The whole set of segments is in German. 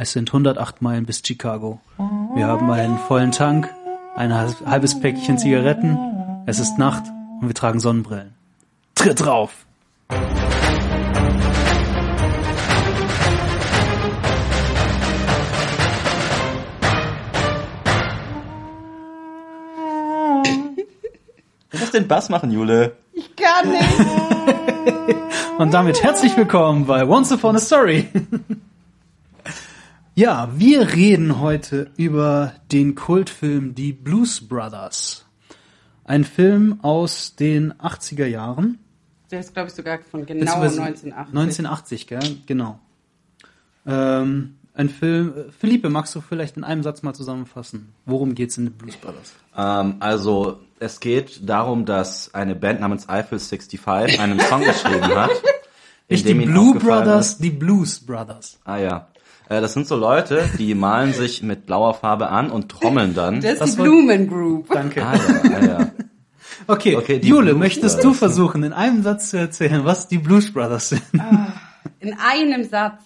Es sind 108 Meilen bis Chicago. Wir haben einen vollen Tank, ein halbes Päckchen Zigaretten. Es ist Nacht und wir tragen Sonnenbrillen. Tritt drauf! Musst den Bass machen, Jule. Ich kann nicht. Und damit herzlich willkommen bei Once Upon a Story. ja, wir reden heute über den Kultfilm Die Blues Brothers. Ein Film aus den 80er Jahren. Der ist, glaube ich, sogar von genau Beziehungsweise 1980. 1980, gell? Genau. Ähm, ein Film. äh, Philippe, magst du vielleicht in einem Satz mal zusammenfassen? Worum geht's in The Blues Brothers? Ähm, also, es geht darum, dass eine Band namens Eiffel 65 einen Song geschrieben hat. in Nicht die Blue Brothers, Ist, die Blues Brothers. ah ja. Äh, das sind so Leute, die malen sich mit blauer Farbe an und trommeln dann. Das ist Was die Blumen Group. Danke. ah ja, ah ja. Okay, Okay, die Jule, Blues möchtest du Brothers. versuchen, in einem Satz zu erzählen, was die Blues Brothers sind? In einem Satz.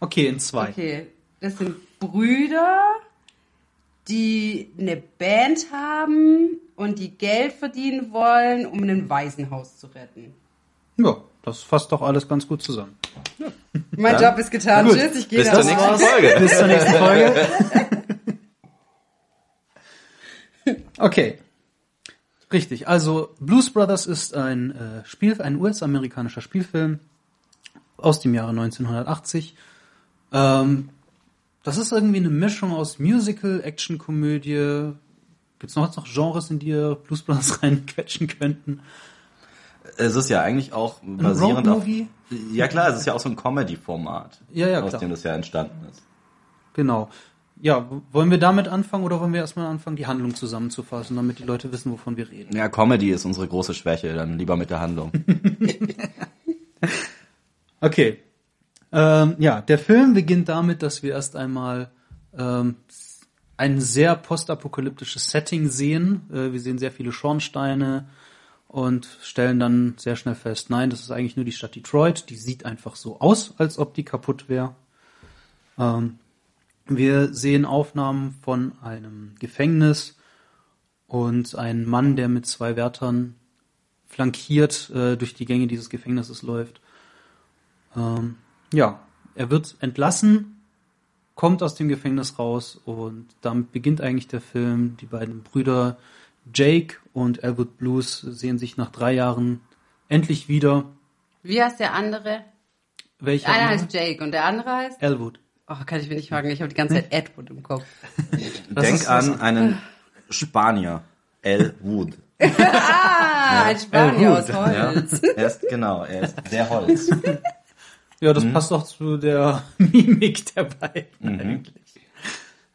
Okay, in zwei. Okay, das sind Brüder, die eine Band haben und die Geld verdienen wollen, um ein Waisenhaus zu retten. Ja, das fasst doch alles ganz gut zusammen. Mein Dann- Job ist getan. Gut. Tschüss, ich gehe Bis nach zur nächsten Hause. Folge. Bis zur nächsten Folge. Okay. Richtig, also Blues Brothers ist ein äh, Spiel, ein US-amerikanischer Spielfilm aus dem Jahre 1980. Ähm, das ist irgendwie eine Mischung aus Musical, Actionkomödie. Gibt's noch noch Genres, in die ihr Blues Brothers reinquetschen könnten? Es ist ja eigentlich auch basierend auf... Ja klar, es ist ja auch so ein Comedy-Format, Ja, ja, aus klar. dem das ja entstanden ist. Genau. Ja, wollen wir damit anfangen oder wollen wir erstmal anfangen, die Handlung zusammenzufassen, damit die Leute wissen, wovon wir reden? Ja, Comedy ist unsere große Schwäche, dann lieber mit der Handlung. Okay. Ähm, ja, der Film beginnt damit, dass wir erst einmal ähm, ein sehr postapokalyptisches Setting sehen. Äh, wir sehen sehr viele Schornsteine und stellen dann sehr schnell fest, nein, das ist eigentlich nur die Stadt Detroit. Die sieht einfach so aus, als ob die kaputt wäre. Ähm, wir sehen Aufnahmen von einem Gefängnis und ein Mann, der mit zwei Wärtern flankiert äh, durch die Gänge dieses Gefängnisses läuft. Ähm, ja, er wird entlassen, kommt aus dem Gefängnis raus und damit beginnt eigentlich der Film. Die beiden Brüder Jake und Elwood Blues sehen sich nach drei Jahren endlich wieder. Wie heißt der andere? Welcher? Einer andere? heißt Jake und der andere heißt? Elwood. Oh, kann ich mir nicht fragen. Ich habe die ganze Zeit Edward im Kopf. Denk an einen Spanier, El Wood. Ah, ein Spanier aus Ja, Holz. er ist, genau, er ist der Holz. Ja, das passt doch zu der Mimik der beiden eigentlich.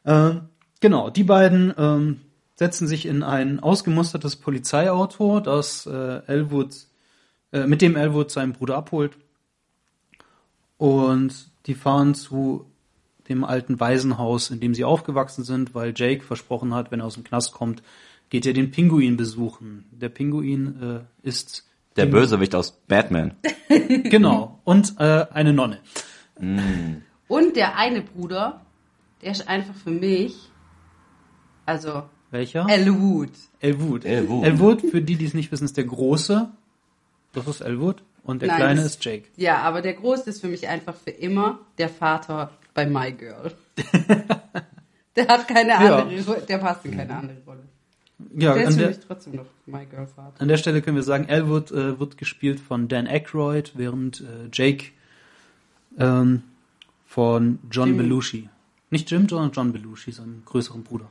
Ähm, genau, die beiden ähm, setzen sich in ein ausgemustertes Polizeiauto, das äh, Elwood, äh, mit dem Elwood seinen Bruder abholt. Und die fahren zu dem alten Waisenhaus, in dem sie aufgewachsen sind, weil Jake versprochen hat, wenn er aus dem Knast kommt, geht er den Pinguin besuchen. Der Pinguin äh, ist Der Bösewicht aus Batman. genau und äh, eine Nonne. Und der eine Bruder, der ist einfach für mich, also Welcher? Elwood. Elwood. Elwood. Elwood, für die, die es nicht wissen, ist der Große. Das ist Elwood. Und der Nein, Kleine ist Jake. Ja, aber der Große ist für mich einfach für immer der Vater bei My Girl. der hat keine Ja. andere, Ro- der passt in keine andere Rolle. Ja, Der ist der, trotzdem noch My Girl Vater. an der Stelle können wir sagen, Elwood äh, wird gespielt von Dan Aykroyd, während äh, Jake ähm, von John Jimmy. Belushi. Nicht Jim, sondern John Belushi, seinem größeren Bruder.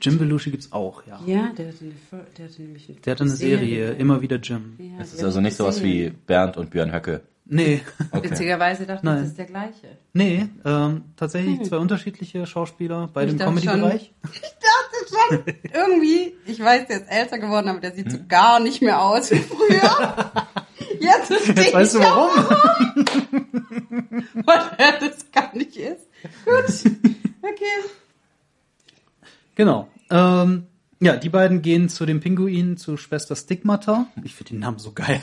Jim Belushi gibt's auch, ja. Ja, der hatte, eine, der hatte nämlich eine Der hat eine Serie, immer wieder Jim. Ja, Das ist also ich nicht sowas wie. Bernd und Björn Höcke. Nee, Okay. Witzigerweise dachte ich, das ist der gleiche. nee, ähm, tatsächlich zwei unterschiedliche Schauspieler, beide Ich im dachte schon- Comedy-Bereich. Schon irgendwie, ich weiß, der ist älter geworden, aber der sieht so gar nicht mehr aus wie früher. Jetzt Jetzt weißt du ich auch, warum? weil er das gar nicht ist. Gut. Okay. Genau. Ähm, ja, die beiden gehen zu den Pinguinen, zu Schwester Stigmata. Ich finde den Namen so geil.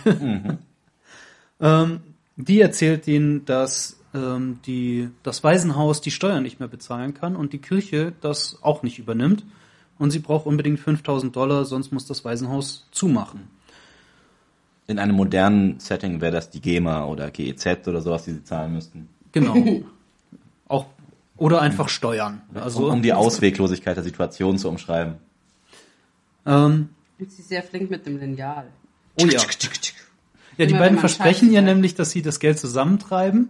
ähm, die erzählt ihnen, dass ähm, die, das Waisenhaus die Steuern nicht mehr bezahlen kann und die Kirche das auch nicht übernimmt. Und sie braucht unbedingt 5000 Dollar, sonst muss das Waisenhaus zumachen. In einem modernen Setting wäre das die GEMA oder GEZ oder sowas, die sie zahlen müssten. Genau. auch, oder einfach Steuern. Also, um, um die Ausweglosigkeit der Situation zu umschreiben. ähm, sie ist sehr flink mit dem Lineal. oh ja. Ja, die beiden versprechen ihr nämlich, dass sie das Geld zusammentreiben.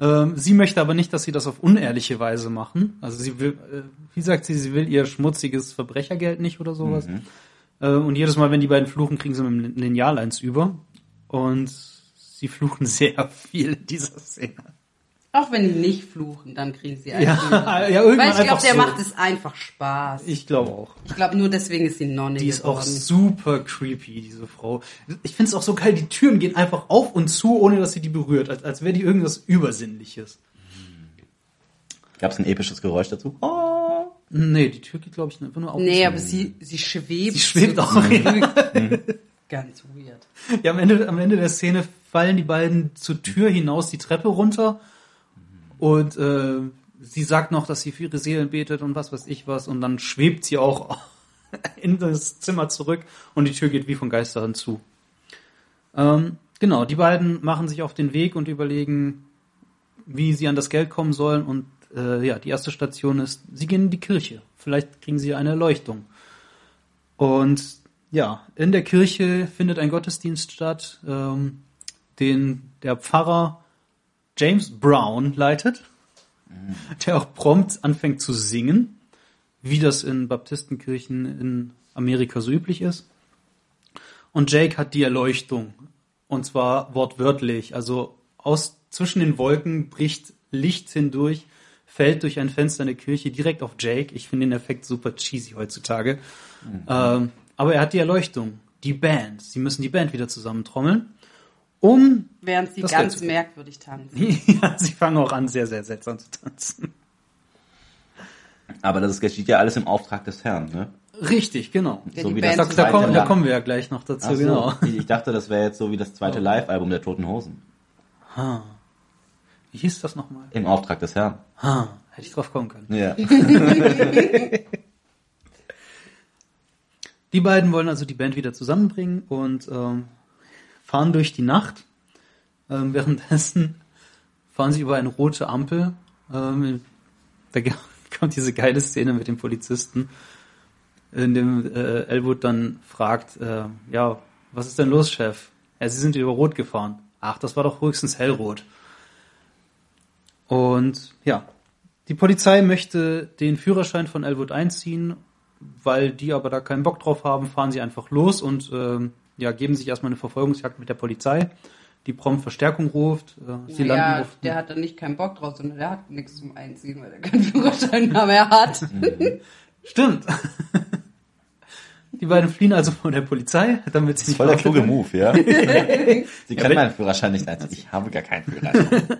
Ähm, sie möchte aber nicht, dass sie das auf unehrliche Weise machen. Also sie will, äh, wie sagt sie, sie will ihr schmutziges Verbrechergeld nicht oder sowas. Äh, und jedes Mal, wenn die beiden fluchen, kriegen sie mit dem Lineal eins über. Und sie fluchen sehr viel in dieser Szene. Auch wenn die nicht fluchen, dann kriegen sie Ja, einen. ja, irgendwann Weil ich glaube, der so. macht es einfach Spaß. Ich glaube auch. Ich glaube, nur deswegen ist sie Nonne Die ist auch geworden. super creepy, diese Frau. Ich finde es auch so geil, die Türen gehen einfach auf und zu, ohne dass sie die berührt, als, als wäre die irgendwas Übersinnliches. Gab es ein episches Geräusch dazu? Oh. Nee, die Tür geht, glaube ich, einfach nur auf. und Nee, zu. aber sie, sie schwebt. Sie schwebt so auch, zurück. Ganz weird. Ja, am Ende, am Ende der Szene fallen die beiden zur Tür hinaus die Treppe runter und äh, sie sagt noch, dass sie für ihre Seelen betet und was weiß ich was und dann schwebt sie auch in das Zimmer zurück und die Tür geht wie von Geistern zu. Ähm, genau, die beiden machen sich auf den Weg und überlegen, wie sie an das Geld kommen sollen und äh, ja, die erste Station ist, sie gehen in die Kirche. Vielleicht kriegen sie eine Erleuchtung. Und ja, in der Kirche findet ein Gottesdienst statt, ähm, den der Pfarrer James Brown leitet, der auch prompt anfängt zu singen, wie das in Baptistenkirchen in Amerika so üblich ist. Und Jake hat die Erleuchtung. Und zwar wortwörtlich. Also aus zwischen den Wolken bricht Licht hindurch, fällt durch ein Fenster in der Kirche direkt auf Jake. Ich finde den Effekt super cheesy heutzutage. Ähm, aber er hat die Erleuchtung. Die Band. Sie müssen die Band wieder zusammentrommeln. Um, Während sie ganz Ganze. merkwürdig tanzen. ja, sie fangen auch an, sehr, sehr seltsam zu tanzen. Aber das geschieht ja alles im Auftrag des Herrn, ne? Richtig, genau. Ja, So die wie Band Da, das da, kommen, da kommen wir ja gleich noch dazu, so, genau. Ich dachte, das wäre jetzt so wie das zweite Live-Album der Toten Hosen. Wie hieß das nochmal? Im Auftrag des Herrn. Ah, hätte ich drauf kommen können. Ja. Die beiden wollen also die Band wieder zusammenbringen und ähm, fahren durch die Nacht. Ähm, währenddessen fahren sie über eine rote Ampel. Ähm, da kommt diese geile Szene mit dem Polizisten, in dem äh, Elwood dann fragt, äh, ja, was ist denn los, Chef? Ja, sie sind über Rot gefahren. Ach, das war doch höchstens hellrot. Und ja, die Polizei möchte den Führerschein von Elwood einziehen, weil die aber da keinen Bock drauf haben, fahren sie einfach los und ähm, ja, geben sich erstmal eine Verfolgungsjagd mit der Polizei, die prompt Verstärkung ruft. Äh, sie landen ja, auf der hat da nicht keinen Bock drauf, sondern der hat nichts zum Einziehen, weil er keinen Führerschein mehr hat. Stimmt. Die beiden fliehen also von der Polizei, damit sie nicht Voll der kluge werden. Move, ja? Sie können meinen Führerschein nicht einziehen. Ich habe gar keinen Führerschein.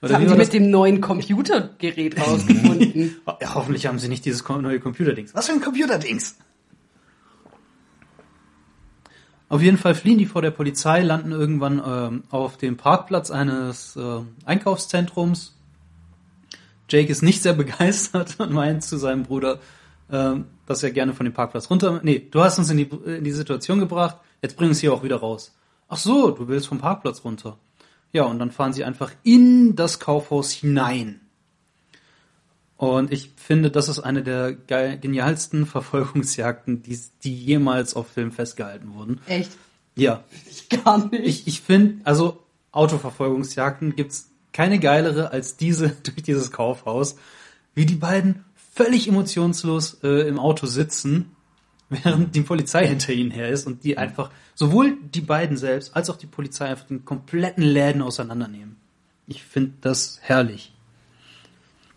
Das haben das? mit dem neuen Computergerät rausgefunden. Ja, hoffentlich haben sie nicht dieses neue Computerdings. Was für ein Computerdings? Auf jeden Fall fliehen die vor der Polizei, landen irgendwann ähm, auf dem Parkplatz eines äh, Einkaufszentrums. Jake ist nicht sehr begeistert und meint zu seinem Bruder, ähm, dass er gerne von dem Parkplatz runter. Nee, du hast uns in die, in die Situation gebracht, jetzt bring uns hier auch wieder raus. Ach so, du willst vom Parkplatz runter. Ja, und dann fahren sie einfach in das Kaufhaus hinein. Und ich finde, das ist eine der geil, genialsten Verfolgungsjagden, die, die jemals auf Film festgehalten wurden. Echt? Ja, Ich gar nicht. ich, ich finde, also Autoverfolgungsjagden gibt's keine geilere als diese durch dieses Kaufhaus, wie die beiden völlig emotionslos äh, im Auto sitzen, während die Polizei hinter ihnen her ist und die einfach sowohl die beiden selbst als auch die Polizei einfach den kompletten Läden auseinandernehmen. Ich finde das herrlich.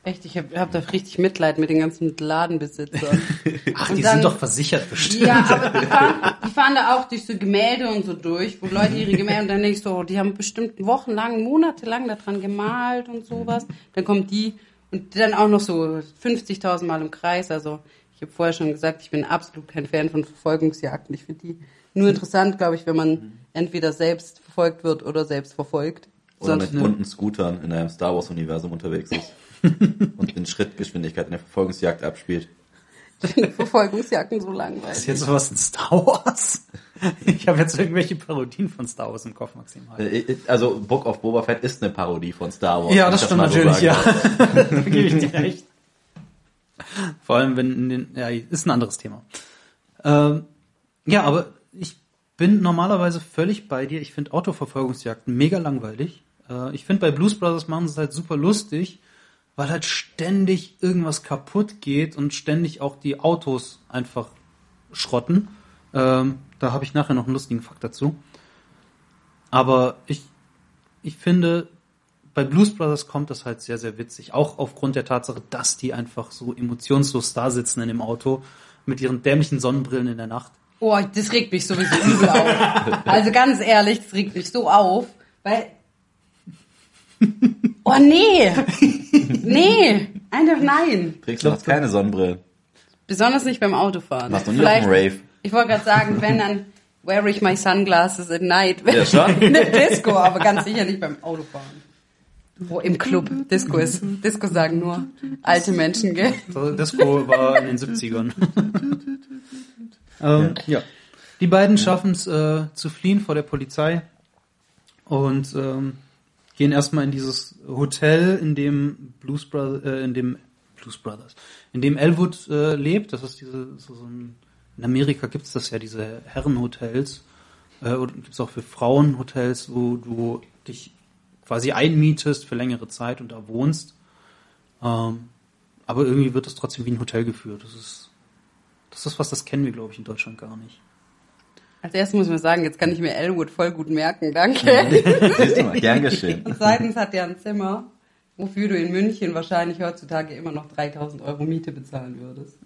Echt, ich habe hab da richtig Mitleid mit den ganzen Ladenbesitzern. Ach, Und die dann- sind doch versichert bestimmt. Ja, aber die fahren, die fahren da auch durch so Gemälde und so durch, wo Leute ihre Gemälde, und dann denke ich so, die haben bestimmt wochenlang, monatelang daran gemalt und sowas. Dann kommt die und dann auch noch so 50.000 Mal im Kreis. Also Ich habe vorher schon gesagt, ich bin absolut kein Fan von Verfolgungsjagden. Ich finde die nur interessant, glaube ich, wenn man entweder selbst verfolgt wird oder selbst verfolgt. Oder Sonst mit bunten Scootern in einem Star Wars Universum unterwegs ist. und in Schrittgeschwindigkeit in der Verfolgungsjagd abspielt. Verfolgungsjagden so Ist langweilig. jetzt sowas in Star Wars? Ich habe jetzt irgendwelche Parodien von Star Wars im Kopf, Maxim. Äh, Also Book of Boba Fett ist eine Parodie von Star Wars. Ja, das stimmt so natürlich, ja. sagen da gebe ich dir recht. Vor allem, wenn in den, ja, ist ein anderes Thema. Ähm, ja, aber ich bin normalerweise völlig bei dir. Ich finde Autoverfolgungsjagden mega langweilig. Äh, ich finde bei Blues Brothers machen sie es halt super lustig, weil halt ständig irgendwas kaputt geht und ständig auch die Autos einfach schrotten. Ähm, da habe ich nachher noch einen lustigen Fakt dazu. Aber ich, ich finde, bei Blues Brothers kommt das halt sehr, sehr witzig. Auch aufgrund der Tatsache, dass die einfach so emotionslos da sitzen in dem Auto mit ihren dämlichen Sonnenbrillen in der Nacht. Oh, das regt mich sowieso übel auf. Also ganz ehrlich, das regt mich so auf, weil. Oh nee! Nee! Einfach nein. Trägst du hast keine Sonnenbrille. Besonders nicht beim Autofahren. Warst du nie auf dem Rave? Ich wollte gerade sagen, wenn dann wear ich my sunglasses at night. Ja, schon. Eine Disco, aber ganz sicher nicht beim Autofahren. Wo im Club. Disco ist. Disco sagen nur alte Menschen, gell? So, Disco war in den 70ern. ähm, ja. Die beiden schaffen es äh, zu fliehen vor der Polizei und ähm, gehen erstmal in dieses Hotel, in dem Blues Brothers, äh, in dem Blues Brothers, in dem Elwood äh, lebt. Das ist diese so, so ein, in Amerika gibt's das ja diese Herrenhotels äh, oder gibt's auch für Frauenhotels, wo du dich quasi einmietest für längere Zeit und da wohnst. Ähm, aber irgendwie wird das trotzdem wie ein Hotel geführt. Das ist, das ist was, das kennen wir, glaube ich, in Deutschland gar nicht. Als erstes muss man sagen, jetzt kann ich mir Elwood voll gut merken, danke. Siehst du mal, gern geschehen. Und zweitens hat er ein Zimmer, wofür du in München wahrscheinlich heutzutage immer noch 3000 Euro Miete bezahlen würdest.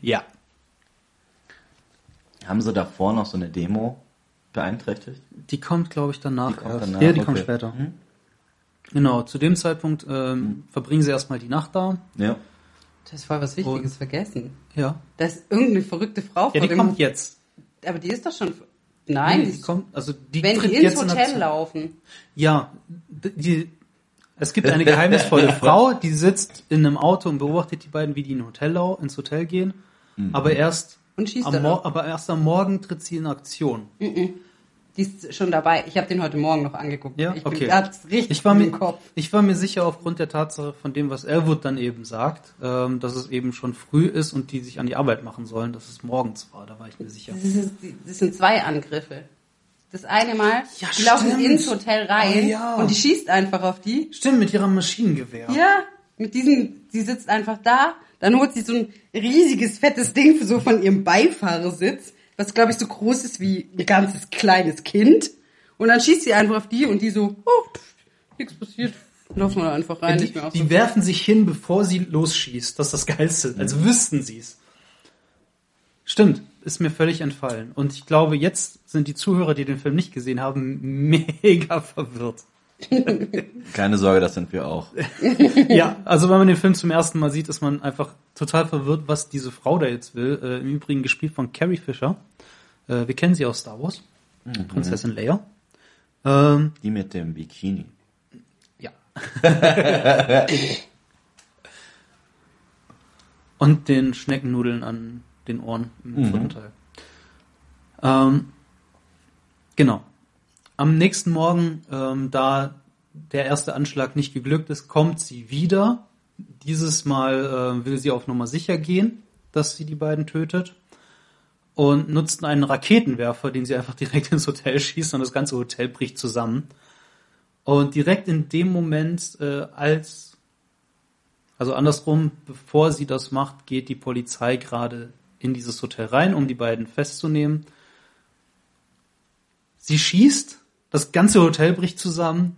Ja. Haben sie davor noch so eine Demo beeinträchtigt? Die kommt, glaube ich, danach Die kommt danach, ja, die okay. kommt später. Mhm. Genau, zu dem Zeitpunkt ähm, verbringen sie erstmal die Nacht da. Ja. Hast voll was Wichtiges vergessen. Ja. Da ist irgendeine verrückte Frau Ja, vor die dem kommt jetzt. Aber die ist doch schon. Nein, die die kommt, also die wenn tritt die ins jetzt in Hotel Aktion. laufen. Ja, die, es gibt eine geheimnisvolle Frau, die sitzt in einem Auto und beobachtet die beiden, wie die in Hotel, ins Hotel gehen. Aber erst Und schießt am aber erst am Morgen tritt sie in Aktion. Die ist schon dabei. Ich habe den heute Morgen noch angeguckt. Ja, ich okay. Bin, hab's richtig Ich war, im mir, Kopf. ich war mir sicher aufgrund der Tatsache von dem, was Elwood dann eben sagt, ähm, dass es eben schon früh ist und die sich an die Arbeit machen sollen, dass es morgens war. Da war ich mir sicher. Das, ist, das sind zwei Angriffe. Das eine Mal, Ja, die laufen ins Hotel rein Oh, ja. und die schießt einfach auf die. Stimmt, mit ihrem Maschinengewehr. Ja, mit diesem, sie sitzt einfach da, dann holt sie so ein riesiges, fettes Ding so von ihrem Beifahrersitz, was glaube ich so groß ist wie ein ganzes kleines Kind. Und dann schießt sie einfach auf die und die so, oh, pff, nichts passiert. Laufen wir einfach rein. die nicht mehr auf die so- werfen sich hin, bevor sie losschießt. Das ist das Geilste. Also wüssten sie es. Stimmt, ist mir völlig entfallen. Und ich glaube, jetzt sind die Zuhörer, die den Film nicht gesehen haben, mega verwirrt. Keine Sorge, das sind wir auch. Ja, also wenn man den Film zum ersten Mal sieht, ist man einfach total verwirrt, was diese Frau da jetzt will. Äh, Im Übrigen gespielt von Carrie Fisher. Äh, wir kennen sie aus Star Wars. Prinzessin Leia. Ähm, Die mit dem Bikini. Ja. Und den Schneckennudeln an den Ohren im vierten Teil. Ähm, genau. Am nächsten Morgen, ähm, da der erste Anschlag nicht geglückt ist, kommt sie wieder. Dieses Mal äh, will sie auf Nummer sicher gehen, dass sie die beiden tötet. Und nutzt einen Raketenwerfer, den sie einfach direkt ins Hotel schießt und das ganze Hotel bricht zusammen. Und direkt in dem Moment, äh, als, also andersrum, bevor sie das macht, geht die Polizei gerade in dieses Hotel rein, um die beiden festzunehmen. Sie schießt, das ganze Hotel bricht zusammen.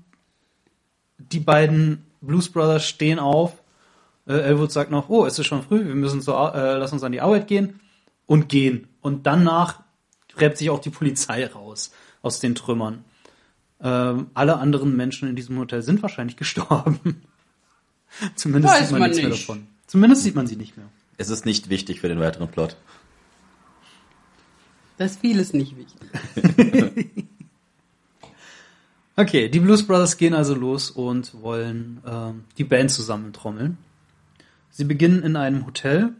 Die beiden Blues Brothers stehen auf. Äh, Elwood sagt noch, oh, es ist schon früh, wir müssen zur, äh, lass uns an die Arbeit gehen und gehen. Und danach gräbt sich auch die Polizei raus aus den Trümmern. Ähm, alle anderen Menschen in diesem Hotel sind wahrscheinlich gestorben. Zumindest Weiß sieht man man nichts mehr davon. Zumindest sieht man sie nicht mehr. Es ist nicht wichtig für den weiteren Plot. Das ist vieles nicht wichtig. Okay, die Blues Brothers gehen also los und wollen ähm, die Band zusammentrommeln. Sie beginnen in einem Hotel,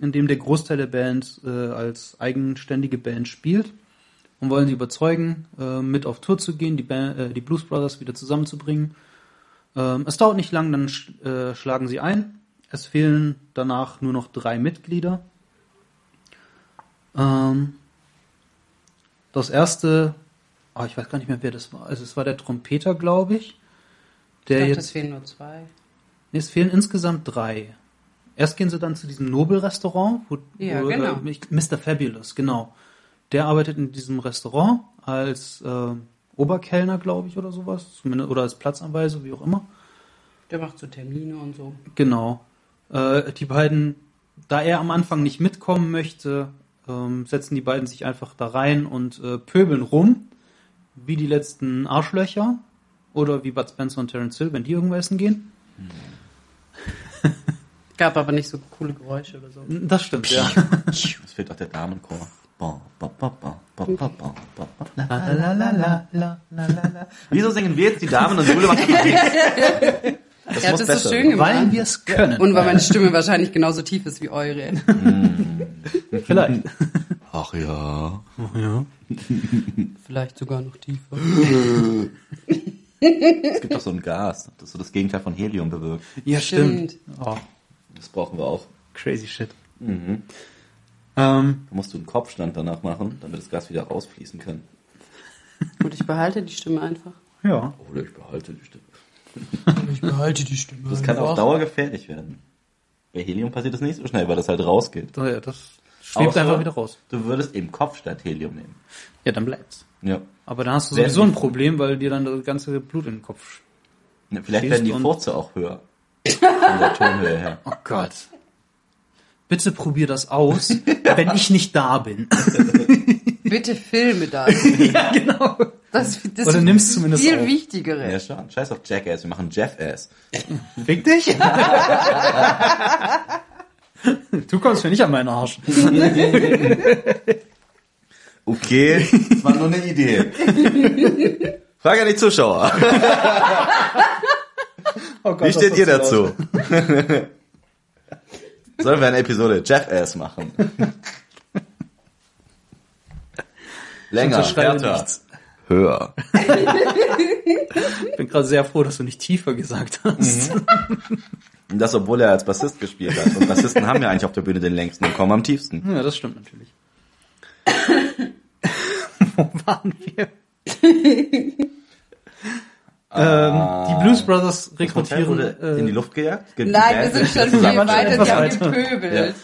in dem der Großteil der Band äh, als eigenständige Band spielt und wollen sie überzeugen, äh, mit auf Tour zu gehen, die, Band, äh, die Blues Brothers wieder zusammenzubringen. Ähm, es dauert nicht lang, dann sch äh, schlagen sie ein. Es fehlen danach nur noch drei Mitglieder. Ähm, das erste, oh, ich weiß gar nicht mehr, wer das war. Also es war der Trompeter, glaube ich. Der Ich dachte, jetzt, es fehlen nur zwei. nee, es fehlen insgesamt drei. Erst gehen sie dann zu diesem Nobel-Restaurant, wo, Ja, wo genau. äh, Mr. Fabulous, genau. Der arbeitet in diesem Restaurant als äh, Oberkellner, glaube ich, oder sowas. Zumindest, oder als Platzanweise, wie auch immer. Der macht so Termine und so. Genau. Äh, die beiden, da er am Anfang nicht mitkommen möchte, ähm, setzen die beiden sich einfach da rein und äh, pöbeln rum, wie die letzten Arschlöcher oder wie Bud Spencer und Terence Hill, wenn die irgendwo essen gehen. Mhm. Gab aber nicht so coole Geräusche oder so. Das stimmt, ja. Es fehlt auch der Damenchor. Wieso singen wir jetzt die Damen und Jule macht das, ja, muss das besser. ist schön gemacht. Weil wir es können. Und weil meine Stimme wahrscheinlich genauso tief ist wie eure. Hm. Vielleicht. Ach ja. Ach ja. Vielleicht sogar noch tiefer. Es gibt doch so ein Gas, das so das Gegenteil von Helium bewirkt. Ja, stimmt. Stimmt. Oh, Das brauchen wir auch. crazy shit. Mhm. Ähm, Da musst du einen Kopfstand danach machen, damit das Gas wieder rausfließen kann. Und ich behalte die Stimme einfach. ja. Oder ich behalte die Stimme. Ich behalte die Stimme. Das kann auf Dauer gefährlich werden. Bei Helium passiert das nicht so schnell, weil das halt rausgeht. Ja, das schwebt Außer einfach wieder raus. Du würdest eben Kopfstand Helium nehmen. Ja, dann bleibt's. Ja. Aber dann hast du sowieso ein Problem, weil dir dann das ganze Blut in den Kopf. Ja, Vielleicht werden die Furze auch höher. Von der Tonhöhe her. Oh Gott. Bitte probier das aus, wenn ich nicht da bin. Bitte filme das. ja, genau. Das, das Oder ist nimm's zumindest viel auf. wichtigere. Ja, schon. Scheiß auf Jackass, wir machen Jeffass. Fick dich. du kommst mir nicht an meinen Arsch. Okay, das war nur eine Idee. Frage an die Zuschauer. Oh Gott, Wie steht ihr dazu? Sollen wir eine Episode Jeffass machen? Länger, härter, höher. Ich bin gerade sehr froh, dass du nicht tiefer gesagt hast. Und das, obwohl er als Bassist gespielt hat. Und Bassisten haben ja eigentlich auf der Bühne den längsten und kommen am tiefsten. Ja, das stimmt natürlich. Wo waren wir? ähm, die Blues Brothers rekrutieren. wurde in die Äh, Luft gejagt. Ge- Nein, wir sind ist schon viel weiter, die haben weiter. gepöbelt.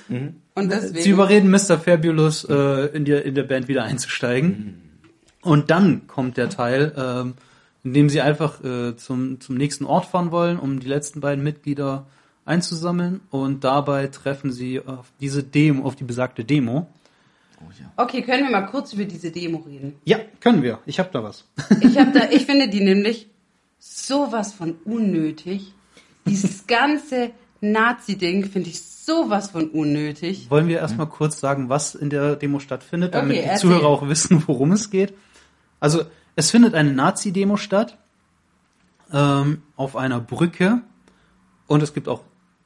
Und sie deswegen. überreden Mr. Fabulous, äh, in, die, in der Band wieder einzusteigen. Und dann kommt der Teil, ähm, in dem sie einfach äh, zum, zum nächsten Ort fahren wollen, um die letzten beiden Mitglieder einzusammeln. Und dabei treffen sie auf diese Demo, auf die besagte Demo. Oh ja. Okay, können wir mal kurz über diese Demo reden? Ja, können wir. Ich habe da was. Ich habe da, ich finde die nämlich sowas von unnötig. Dieses ganze Nazi-Ding finde ich sowas von unnötig. Wollen wir erstmal kurz sagen, was in der Demo stattfindet, damit Okay, die erzähl. Zuhörer auch wissen, worum es geht? Also, es findet eine Nazi-Demo statt ähm, auf einer Brücke und es gibt auch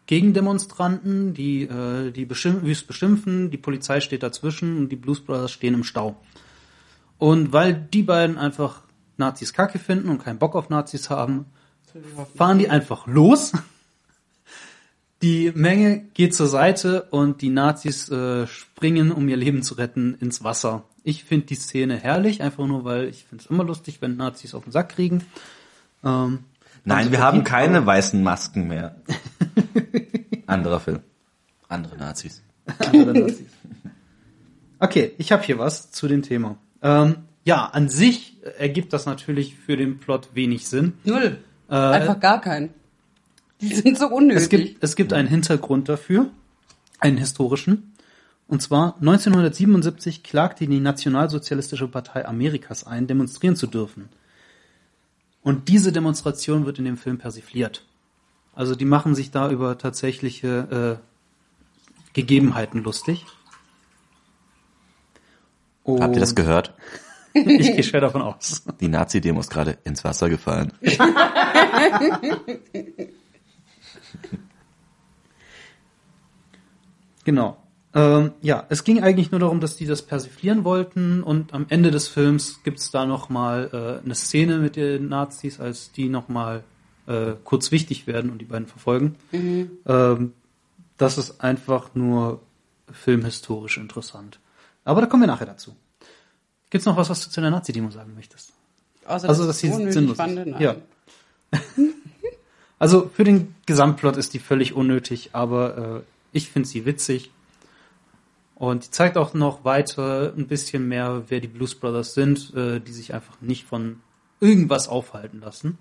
Gegendemonstranten, die, äh, die beschimpf wüst beschimpfen, die Polizei steht dazwischen und die Blues Brothers stehen im Stau. Und weil die beiden einfach Nazis kacke finden und keinen Bock auf Nazis haben, fahren die einfach los. Die Menge geht zur Seite und die Nazis äh, springen, um ihr Leben zu retten, ins Wasser. Ich finde die Szene herrlich, einfach nur, weil ich finde es immer lustig, wenn Nazis auf den Sack kriegen. Ähm, Nein, sie wir haben keine weißen Masken mehr. Anderer Film. Andere Nazis. andere Nazis. Okay, ich habe hier was zu dem Thema. Ähm, ja, an sich ergibt das natürlich für den Plot wenig Sinn. Null. Äh, Einfach gar keinen. Die sind so unnötig. Es gibt, es gibt einen Hintergrund dafür, einen historischen. Und zwar 1977 klagte die Nationalsozialistische Partei Amerikas ein, demonstrieren zu dürfen. Und diese Demonstration wird in dem Film persifliert. Also die machen sich da über tatsächliche äh, Gegebenheiten lustig. Habt ihr das Und gehört? Ich gehe schwer davon aus. Die Nazi-Demo ist gerade ins Wasser gefallen. Genau. Ähm, ja, es ging eigentlich nur darum, dass die das persiflieren wollten und am Ende des Films gibt's da nochmal äh, eine Szene mit den Nazis, als die nochmal äh, kurz wichtig werden und die beiden verfolgen. Ähm, das ist einfach nur filmhistorisch interessant. Aber da kommen wir nachher dazu. Gibt's noch was, was du zu der Nazi-Demo sagen möchtest? Außer, Also, dass ich sie sinnlos fand. Ja. Also für den Gesamtplot ist die völlig unnötig, aber äh, ich finde sie witzig. Und die zeigt auch noch weiter ein bisschen mehr, wer die Blues Brothers sind, äh, die sich einfach nicht von irgendwas aufhalten lassen.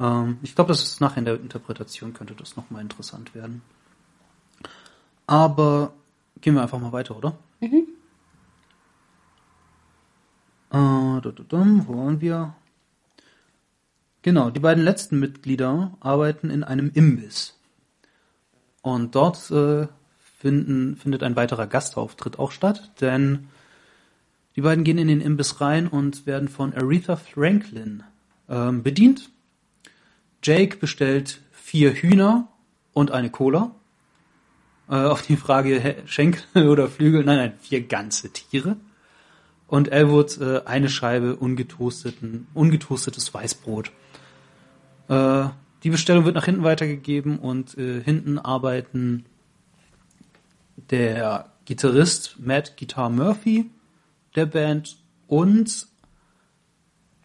Ähm, ich glaube, das ist nachher in der Interpretation könnte das nochmal interessant werden. Aber gehen wir einfach mal weiter, oder? Mhm. Äh, du, du, dum, wo waren wir? Genau, die beiden letzten Mitglieder arbeiten in einem Imbiss. Und dort äh, finden, findet ein weiterer Gastauftritt auch statt, denn die beiden gehen in den Imbiss rein und werden von Aretha Franklin ähm, bedient. Jake bestellt vier Hühner und eine Cola. Äh, auf die Frage Schenkel oder Flügel, nein, nein, vier ganze Tiere. Und Elwood äh, eine Scheibe ungetoasteten, ungetoastetes Weißbrot. Äh, die Bestellung wird nach hinten weitergegeben und hinten arbeiten der Gitarrist Matt Guitar Murphy der Band und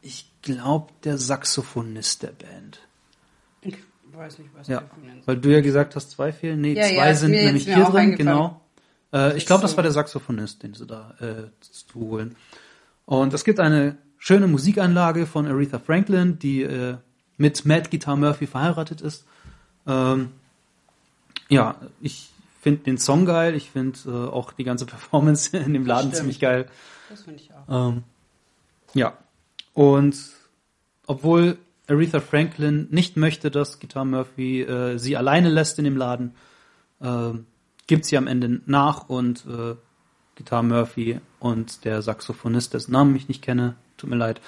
ich glaube der Saxophonist der Band. Weiß nicht, was Ja, nennst. weil du ja gesagt hast, zwei fehlen. Nee, Ja, zwei ja, sind mir nämlich hier drin, genau. Äh, ich glaube, das so. war der Saxophonist, den sie da äh, zu holen. Und es gibt eine schöne Musikeinlage von Aretha Franklin, die äh, mit Matt Guitar Murphy verheiratet ist. Ähm, ja, ich finde den Song geil, ich finde äh, auch die ganze Performance in dem Laden ziemlich geil. Das finde ich auch. Ähm, ja, und obwohl Aretha Franklin nicht möchte, dass Guitar Murphy äh, sie alleine lässt in dem Laden, ähm, gibt sie am Ende nach und äh, Guitar Murphy und der Saxophonist, dessen Namen ich nicht kenne, tut mir leid,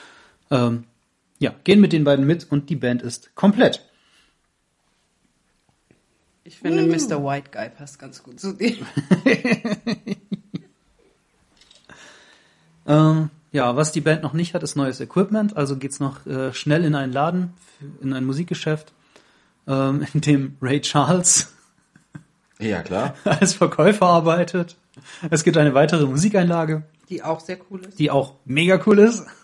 ähm, ja, gehen mit den beiden mit und die Band ist komplett. Ich finde, Mr. White Guy passt ganz gut zu dir. Ähm, ja, was die Band noch nicht hat, ist neues Equipment. Also geht's noch äh, schnell in einen Laden, in ein Musikgeschäft, ähm, in dem Ray Charles Ja, klar. als Verkäufer arbeitet. Es gibt eine weitere Musikeinlage, Die auch sehr cool ist. die auch mega cool ist.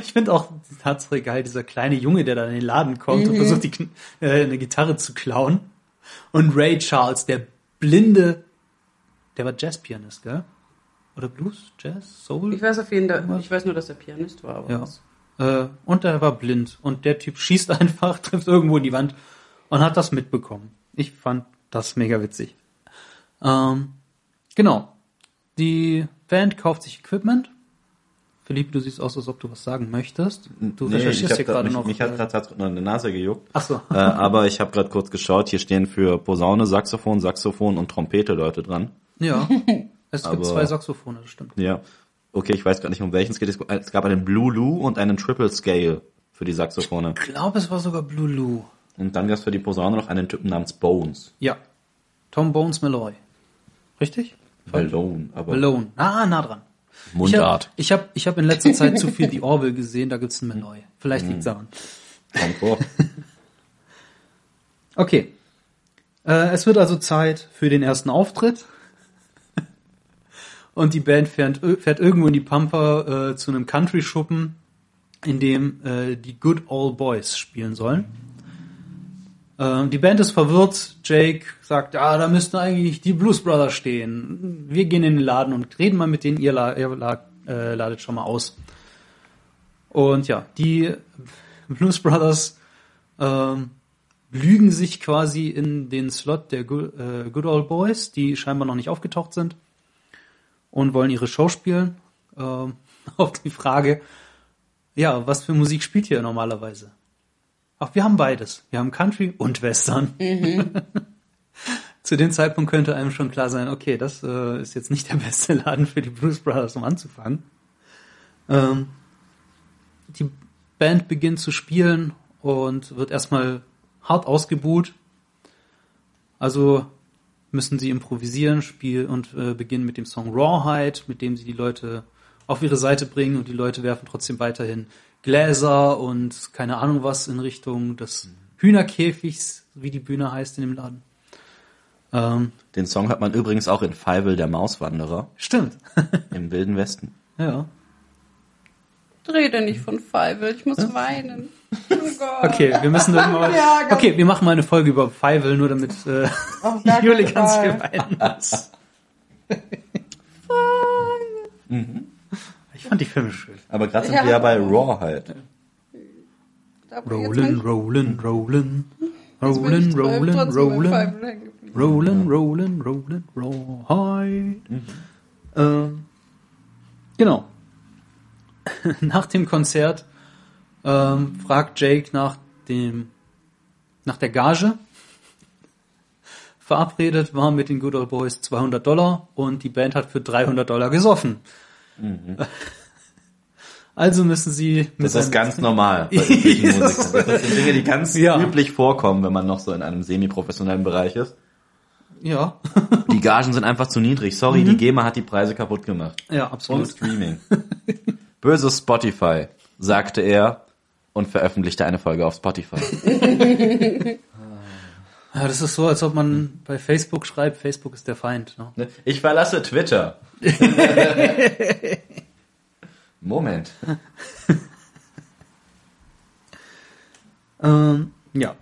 Ich finde auch Tatsache geil, dieser kleine Junge, der da in den Laden kommt und versucht, die, äh, eine Gitarre zu klauen. Und Ray Charles, der blinde, der war Jazzpianist, gell? Oder Blues, Jazz, Soul? Ich weiß auf jeden Fall, ich weiß nur, dass er Pianist war, aber Ja. was. Äh, und er war blind. Und der Typ schießt einfach, trifft irgendwo in die Wand und hat das mitbekommen. Ich fand das mega witzig. Ähm, genau. Die Band kauft sich Equipment. Philipp, du siehst aus, als ob du was sagen möchtest. Du Nee, ich recherchierst hier grad- gerade mich, noch. Mich hat äh, gerade eine Nase gejuckt. Ach so. Äh, aber ich habe gerade kurz geschaut, hier stehen für Posaune, Saxophon, Saxophon und Trompete Leute dran. ja. Es gibt Aber- zwei Saxophone, das stimmt. Ja. Okay, ich weiß gar nicht, um welchen es geht. Es- Es gab einen Blue Lou und einen Triple Scale für die Saxophone. Ich glaube, es war sogar Blue Lou. Und dann gab es für die Posaune noch einen Typen namens Bones. Ja. Tom Bones Malloy. Richtig? Malone, aber Malone. Ah, nah dran. Mundart. Ich habe ich hab in letzter Zeit zu viel The Orville gesehen, da gibt's einen Malloy. Vielleicht Mhm. liegt's daran. Okay. Äh, es wird also Zeit für den ersten Auftritt. Und die Band fährt, fährt irgendwo in die Pampa äh, zu einem Country-Schuppen, in dem äh, die Good Old Boys spielen sollen. Äh, die Band ist verwirrt. Jake sagt, ja, da müssten eigentlich die Blues Brothers stehen. Wir gehen in den Laden und reden mal mit denen, ihr, la ihr la äh, ladet schon mal aus. Und ja, die Blues Brothers ähm, lügen sich quasi in den Slot der Good, äh, Good Old Boys, die scheinbar noch nicht aufgetaucht sind und wollen ihre Show spielen. Ähm, auf die Frage, ja, was für Musik spielt ihr normalerweise? Ach, wir haben beides. Wir haben Country und Western. Zu dem Zeitpunkt könnte einem schon klar sein, okay, das äh, ist jetzt nicht der beste Laden für die Blues Brothers, um anzufangen. Ähm, die Band beginnt zu spielen und wird erstmal hart ausgebuht. Also müssen sie improvisieren, spielen und äh, beginnen mit dem Song Rawhide, mit dem sie die Leute auf ihre Seite bringen und die Leute werfen trotzdem weiterhin Gläser und keine Ahnung was in Richtung des Hühnerkäfigs, wie die Bühne heißt in dem Laden. Ähm, Den Song hat man übrigens auch in Feivel der Mauswanderer stimmt. im Wilden Westen. ja. Rede nicht von Feivel, ich muss weinen. Oh Gott. Okay, wir müssen dann mal. Ganz- Okay, wir machen mal eine Folge über Feivel, nur damit äh, gar Juli ganz viel weinen muss. Ich fand die Filme schön. Aber gerade sind Ja. wir ja bei ich jetzt Rollen, rollen, rollen. Rollen, rollen, rollen. Rollen, rollen, rollen, rawhide. Ähm, genau. nach dem Konzert ähm, fragt Jake nach dem nach der Gage. Verabredet war mit den Good Old Boys 200 Dollar und die Band hat für 300 Dollar gesoffen. Also müssen sie mit Das ist ganz normal bei. Das sind Dinge, die ganz Ja. üblich vorkommen, wenn man noch so in einem semi-professionellen Bereich ist. ja, Die Gagen sind einfach zu niedrig. Sorry, die GEMA hat die Preise kaputt gemacht. ja, Und absolut. Streaming. Böses Spotify, sagte er und veröffentlichte eine Folge auf Spotify. Ja, das ist so, als ob man bei Facebook schreibt, Facebook ist der Feind. Ne? Ich verlasse Twitter. Moment. Ähm, ja.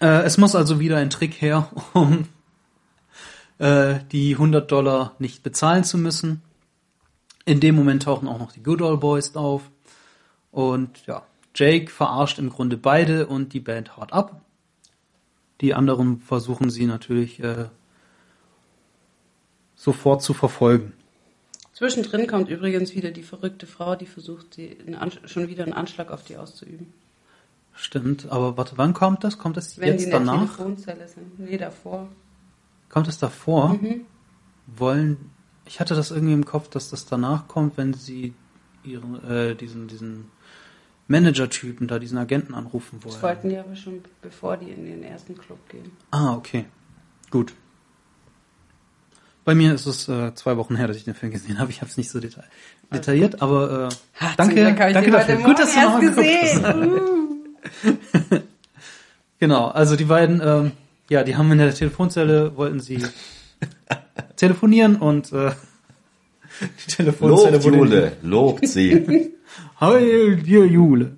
Äh, es muss also wieder ein Trick her, um äh, die 100 Dollar nicht bezahlen zu müssen. In dem Moment tauchen auch noch die Good Old Boys auf. Und ja, Jake verarscht im Grunde beide und die Band haut ab. Die anderen versuchen sie natürlich äh, sofort zu verfolgen. Zwischendrin kommt übrigens wieder die verrückte Frau, die versucht, sie schon wieder einen Anschlag auf die auszuüben. Stimmt, aber warte, wann kommt das? Kommt das Wenn die jetzt der danach? Telefonzelle sind. Nee, davor. Kommt es davor? Mhm. Wollen. Ich hatte das irgendwie im Kopf, dass das danach kommt, wenn sie ihren, äh, diesen, diesen Manager-Typen da, diesen Agenten anrufen Das wollen. wollten die aber schon, bevor die in den ersten Club gehen. Ah, okay. Gut. Bei mir ist es äh, zwei Wochen her, dass ich den Film gesehen habe. Ich habe es nicht so detail detailliert, aber äh, Ha, danke, danke dafür. Gut, dass du Morgen noch erst geguckt hast. gesehen. Genau, also die beiden, ähm, ja, die haben in der Telefonzelle, wollten sie telefonieren und äh, die Telefonzelle Lobt Jule, lobt sie. Heil dir Jule.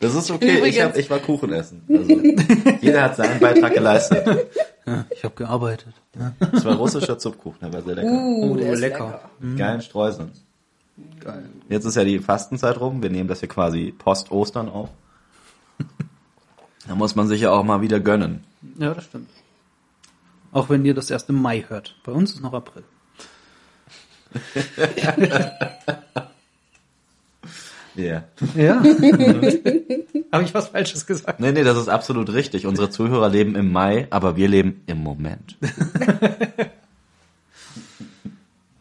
Das ist okay, ich, hab, ich war Kuchen essen. Also, jeder hat seinen Beitrag geleistet. Ja, ich habe gearbeitet. Das war russischer Zupfkuchen, der war sehr lecker. Uh, Oh, der ist lecker. lecker. Geilen Streuseln. Geil. Jetzt ist ja die Fastenzeit rum. Wir nehmen das hier quasi Post-Ostern auf. Da muss man sich ja auch mal wieder gönnen. Ja, das stimmt. Auch wenn ihr das erst im Mai hört. Bei uns ist noch April. Ja. Ja. habe ich was Falsches gesagt? Nee, nee, das ist absolut richtig. Unsere Zuhörer leben im Mai, aber wir leben im Moment.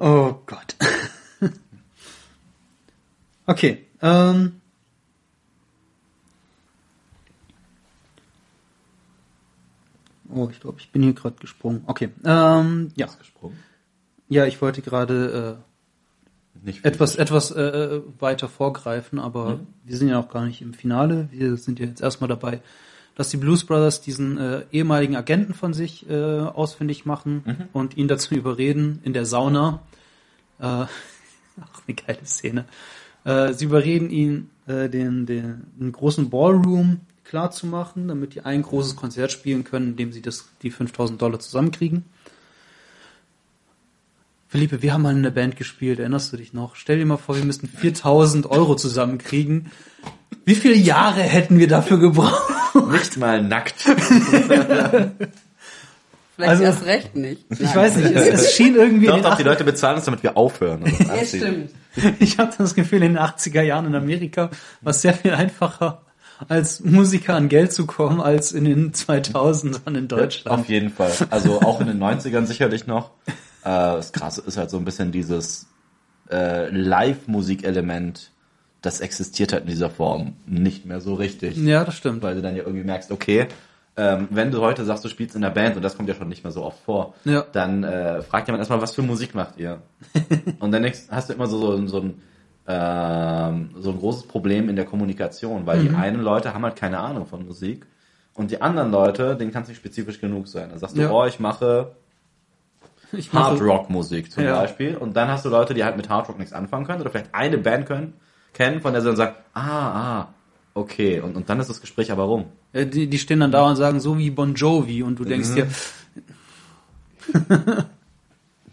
Oh Gott. okay. Ähm, oh, ich glaube, ich bin hier gerade gesprungen. Okay. Ähm, ja. Gesprungen. Ja, ich wollte gerade äh, etwas etwas äh, weiter vorgreifen, aber wir sind ja noch gar nicht im Finale. Wir sind ja jetzt erstmal dabei, dass die Blues Brothers diesen äh, ehemaligen Agenten von sich äh, ausfindig machen und ihn dazu überreden in der Sauna. Äh, ach, eine geile Szene. Äh, sie überreden ihn, äh, den, den, einen großen Ballroom klar zu machen, damit die ein großes Konzert spielen können, indem sie das, die 5000 Dollar zusammenkriegen. Philippe, wir haben mal in der Band gespielt, erinnerst du dich noch? Stell dir mal vor, wir müssten 4000 Euro zusammenkriegen. Wie viele Jahre hätten wir dafür gebraucht? Nicht mal nackt. Vielleicht Also- erst recht nicht. Ich weiß nicht, es, es schien irgendwie Doch, doch, die 80ern Leute bezahlen uns, damit wir aufhören. uns Ja, stimmt. Ich habe das Gefühl, in den 80er Jahren in Amerika war es sehr viel einfacher, als Musiker an Geld zu kommen, als in den 2000ern in Deutschland. Auf jeden Fall. Also auch in den 90ern sicherlich noch. Äh, das Krasse ist halt so ein bisschen dieses äh, Live-Musikelement, das existiert halt in dieser Form nicht mehr so richtig. Ja, das stimmt. Weil du dann ja irgendwie merkst, okay, ähm, wenn du heute sagst, du spielst in der Band, und das kommt ja schon nicht mehr so oft vor, Ja. dann äh, fragt jemand erstmal, was für Musik macht ihr? und dann hast du immer so, so, so ein ähm, so ein großes Problem in der Kommunikation, weil Mhm. die einen Leute haben halt keine Ahnung von Musik und die anderen Leute, denen kann es nicht spezifisch genug sein. Dann sagst du, Ja. oh, ich mache Ich mache- Hard Rock Musik zum Ja. Beispiel. Und dann hast du Leute, die halt mit Hard Rock nichts anfangen können oder vielleicht eine Band können, kennen, von der sie dann sagen, ah, ah, okay. Und, und dann ist das Gespräch aber rum. Äh, Die, die stehen dann da und sagen, so wie Bon Jovi und du denkst Mhm. dir,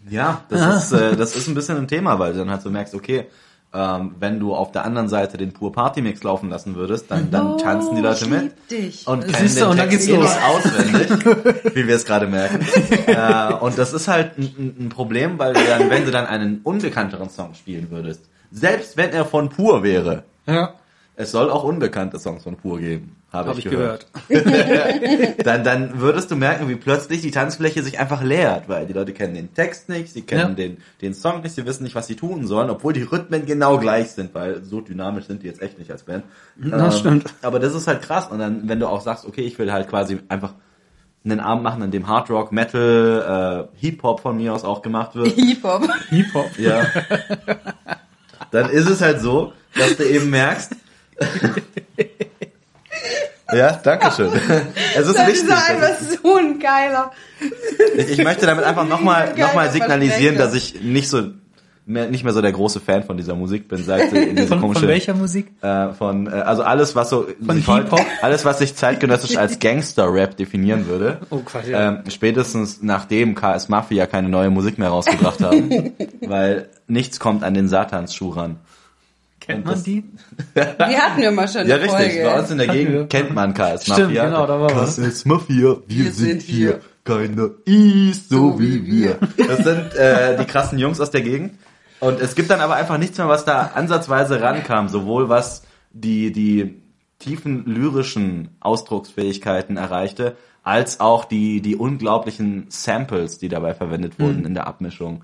Ja, das ist, äh, das ist ein bisschen ein Thema, weil du dann halt so merkst, okay, ähm, wenn du auf der anderen Seite den Pur Party Mix laufen lassen würdest, dann, dann Oh, tanzen die Leute mit dich. und kennen Siehst du, den und dann Text geht's eh los. auswendig, wie wir es gerade merken. äh, und das ist halt ein, ein- Problem, weil du dann, wenn du dann einen unbekannteren Song spielen würdest, selbst wenn er von Pur wäre, ja, es soll auch unbekannte Songs von Pur geben, habe habe ich, ich gehört. gehört. Dann, dann würdest du merken, wie plötzlich die Tanzfläche sich einfach leert, weil die Leute kennen den Text nicht, sie kennen Ja. den, den Song nicht, sie wissen nicht, was sie tun sollen, obwohl die Rhythmen genau gleich sind, weil so dynamisch sind die jetzt echt nicht als Band. Das stimmt. Aber das ist halt krass. Und dann, wenn du auch sagst, okay, ich will halt quasi einfach einen Abend machen, an dem Hard Rock, Metal, äh, Hip Hop von mir aus auch gemacht wird. Hip-Hop. Hip-Hop. Ja. Dann ist es halt so, dass du eben merkst. ja, danke schön. Es ist Das wichtig. ist einfach so ein geiler. ich, ich möchte damit einfach nochmal noch mal signalisieren, dass ich nicht so mehr, nicht mehr so der große Fan von dieser Musik bin, seit äh, diese Von, komische von welcher Musik? äh, von äh, also alles was so Von Hip-Hop? alles was sich zeitgenössisch als Gangster Rap definieren würde. Oh, Quatsch, ja. Ähm, spätestens nachdem KS Mafia keine neue Musik mehr rausgebracht haben, weil nichts kommt an den Satansschuh ran. Kennt man die? Die hatten wir mal schon Ja, richtig. Folge. Bei uns in der Gegend kennt man KS Stimmt, Mafia. genau, da war was. KS Mafia, wir, Wir sind hier. hier. Keiner ist so wie wir. Das sind äh, die krassen Jungs aus der Gegend. Und es gibt dann aber einfach nichts mehr, was da ansatzweise rankam. Sowohl was die, die tiefen lyrischen Ausdrucksfähigkeiten erreichte, als auch die, die unglaublichen Samples, die dabei verwendet wurden in der Abmischung.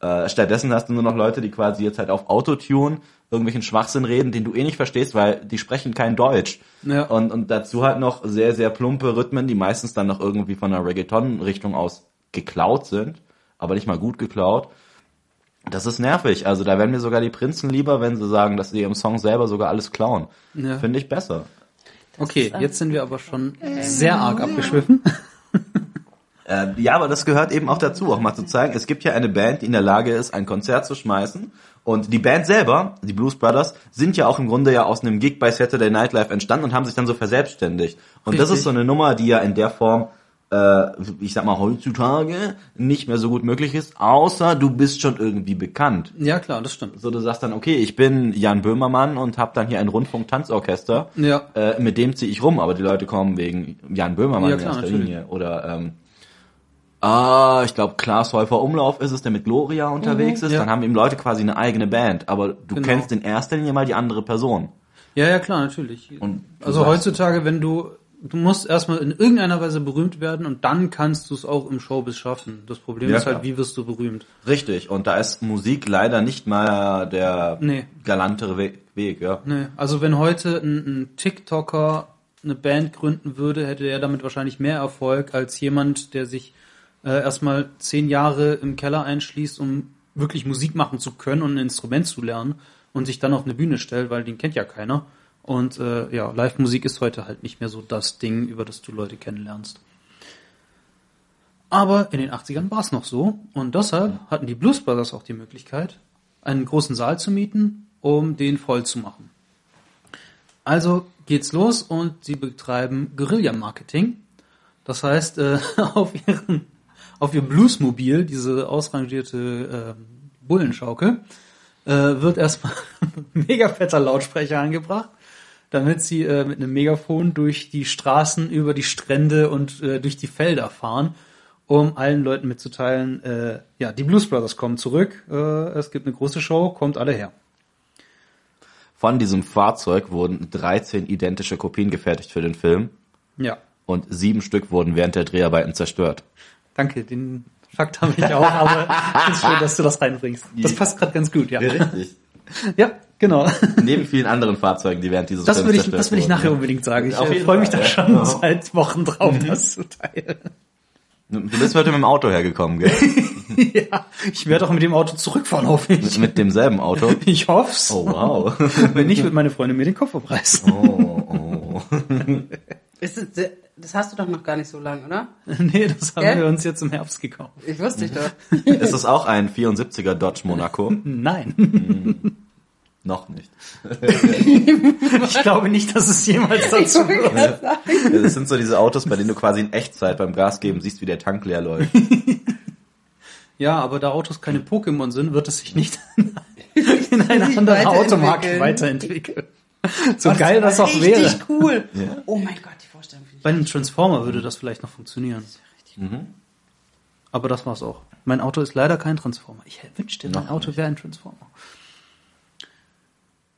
Äh, stattdessen hast du nur noch Leute, die quasi jetzt halt auf Autotune irgendwelchen Schwachsinn reden, den du eh nicht verstehst, weil die sprechen kein Deutsch. Ja. Und, und dazu halt noch sehr, sehr plumpe Rhythmen, die meistens dann noch irgendwie von einer Reggaeton-Richtung aus geklaut sind, aber nicht mal gut geklaut. Das ist nervig. Also da wären mir sogar die Prinzen lieber, wenn sie sagen, dass sie im Song selber sogar alles klauen. Ja. Finde ich besser. Okay, jetzt sind wir aber schon sehr arg abgeschwiffen. Äh, ja, aber das gehört eben auch dazu, auch mal zu zeigen, es gibt ja eine Band, die in der Lage ist, ein Konzert zu schmeißen. Und die Band selber, die Blues Brothers, sind ja auch im Grunde ja aus einem Gig bei Saturday Night Live entstanden und haben sich dann so verselbstständigt. Und das Richtig. ist so eine Nummer, die ja in der Form, äh, ich sag mal, heutzutage nicht mehr so gut möglich ist, außer du bist schon irgendwie bekannt. Ja, klar, das stimmt. So, du sagst dann, okay, ich bin Jan Böhmermann und habe dann hier ein Rundfunk-Tanzorchester. Ja. Äh, mit dem ziehe ich rum, aber die Leute kommen wegen Jan Böhmermann Ja, in klar, erster natürlich. Linie. Oder ähm, ah, ich glaube Klaas Häufer Umlauf ist es, der mit Gloria unterwegs ist. Mhm, ja. Dann haben ihm Leute quasi eine eigene Band, aber du Genau. kennst in erster Linie mal die andere Person. Ja, ja, klar, natürlich. Und also heutzutage, wenn du, du musst erstmal in irgendeiner Weise berühmt werden und dann kannst du es auch im Showbiz schaffen. Das Problem Ja, ist halt, klar. wie wirst du berühmt? Richtig, und da ist Musik leider nicht mal der Nee. galantere We Weg, ja. Nee, also wenn heute ein, ein TikToker eine Band gründen würde, hätte er damit wahrscheinlich mehr Erfolg als jemand, der sich äh, erstmal zehn Jahre im Keller einschließt, um wirklich Musik machen zu können und ein Instrument zu lernen und sich dann auf eine Bühne stellt, weil den kennt ja keiner. Und äh, ja, Live-Musik ist heute halt nicht mehr so das Ding, über das du Leute kennenlernst. Aber in den 80ern war es noch so und deshalb hatten die Blues Brothers auch die Möglichkeit, einen großen Saal zu mieten, um den voll zu machen. Also geht's los und sie betreiben Guerilla-Marketing. Das heißt, äh, auf ihren, auf ihr Bluesmobil, diese ausrangierte äh, Bullenschaukel, äh, wird erstmal ein mega fetter Lautsprecher angebracht, damit sie äh, mit einem Megafon durch die Straßen, über die Strände und äh, durch die Felder fahren um allen Leuten mitzuteilen, äh, ja, die Blues Brothers kommen zurück, äh, es gibt eine große Show, kommt alle her. Von diesem Fahrzeug wurden 13 identische Kopien gefertigt für den Film Ja, und sieben Stück wurden während der Dreharbeiten zerstört. Danke, den Fakt habe ich auch, aber es ist schön, dass du das reinbringst. Das passt gerade ganz gut, ja. richtig. Ja, genau. Neben vielen anderen Fahrzeugen, die während dieses Das will ich, das will ich nachher unbedingt sagen. Ich äh, freue mich da schon Ja. seit Wochen drauf, das zu teilen. Du bist heute mit dem Auto hergekommen, gell? ja, ich werde auch mit dem Auto zurückfahren, hoffe ich. mit demselben Auto. Ich hoff's. Oh, wow. Wenn nicht, wird meine Freundin mir den Kopf abreißen. Oh, oh. Ist es, das hast du doch noch gar nicht so lange, oder? nee, das haben Gell? wir uns jetzt im Herbst gekauft. Ich wusste ich doch. Ist es auch ein 74er Dodge Monaco? Nein. Noch nicht. Ich glaube nicht, dass es jemals dazu wird. Das sind so diese Autos, bei denen du quasi in Echtzeit beim Gas geben siehst, wie der Tank leer läuft. Ja, aber da Autos keine Pokémon sind, wird es sich nicht in eine sich andere Automarke weiterentwickeln. So geil das auch Richtig wäre. cool. Ja. Oh mein Gott, die Vorstellung finde ich. Bei einem Transformer würde das vielleicht noch funktionieren. Mhm. Aber das war's auch. Mein Auto ist leider kein Transformer. Ich wünschte, mein Noch Auto wäre ein Transformer.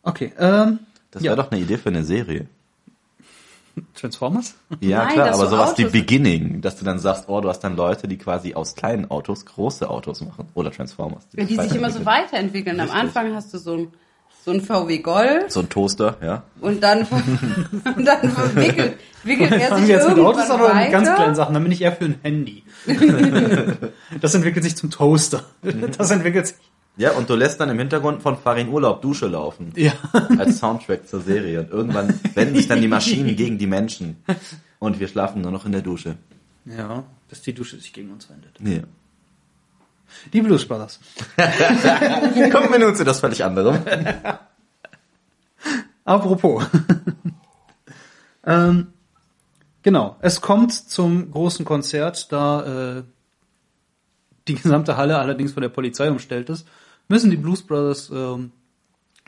Okay, ähm, Das Ja. wäre doch eine Idee für eine Serie. Transformers? Ja, Nein, klar, aber so sowas wie Autos- Beginning, dass du dann sagst, oh, du hast dann Leute, die quasi aus kleinen Autos große Autos machen. Oder Transformers. Wenn die sich immer so weiterentwickeln. Am Richtig. Anfang hast du so ein, so ein VW Golf So ein Toaster, ja. und dann, und dann verwickelt, wickelt er sich jetzt mit irgendwann Autos oder mit ganz weiter. kleinen Sachen? Dann bin ich eher für ein Handy. das entwickelt sich zum Toaster. Das entwickelt sich. Ja, und du lässt dann im Hintergrund von Farin Urlaub Dusche laufen. Ja. Als Soundtrack zur Serie. Und irgendwann wenden sich dann die Maschinen gegen die Menschen. Und wir schlafen nur noch in der Dusche. Ja, bis die Dusche sich gegen uns wendet. Nee. Die Blues Brothers. Kommen wir nun zu das völlig anderem. Apropos. ähm, genau, es kommt zum großen Konzert, da äh, die gesamte Halle allerdings von der Polizei umstellt ist, müssen die Blues Brothers ähm,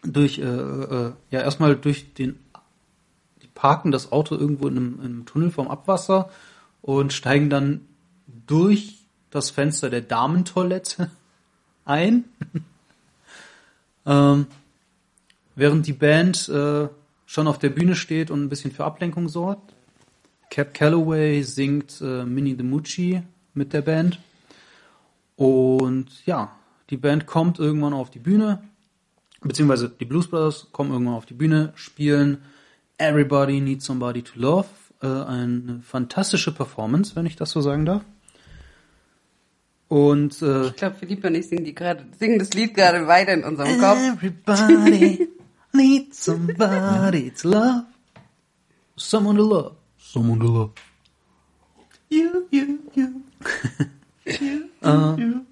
durch, äh, äh, ja erstmal durch den, die parken das Auto irgendwo in einem, in einem Tunnel vom Abwasser und steigen dann durch das Fenster der Damentoilette ein. ähm, während die Band äh, schon auf der Bühne steht und ein bisschen für Ablenkung sorgt. Cap Calloway singt äh, Minnie the Moochie mit der Band. Und ja, die Band kommt irgendwann auf die Bühne, beziehungsweise die Blues Brothers kommen irgendwann auf die Bühne, spielen Everybody Needs Somebody to Love. Äh, eine fantastische Performance, wenn ich das so sagen darf. Und äh, Ich glaube, Philipp und ich singen, die gerade, singen das Lied gerade weiter in unserem Kopf. Everybody needs somebody to love. Someone to love. Someone to love. You, you, you. äh,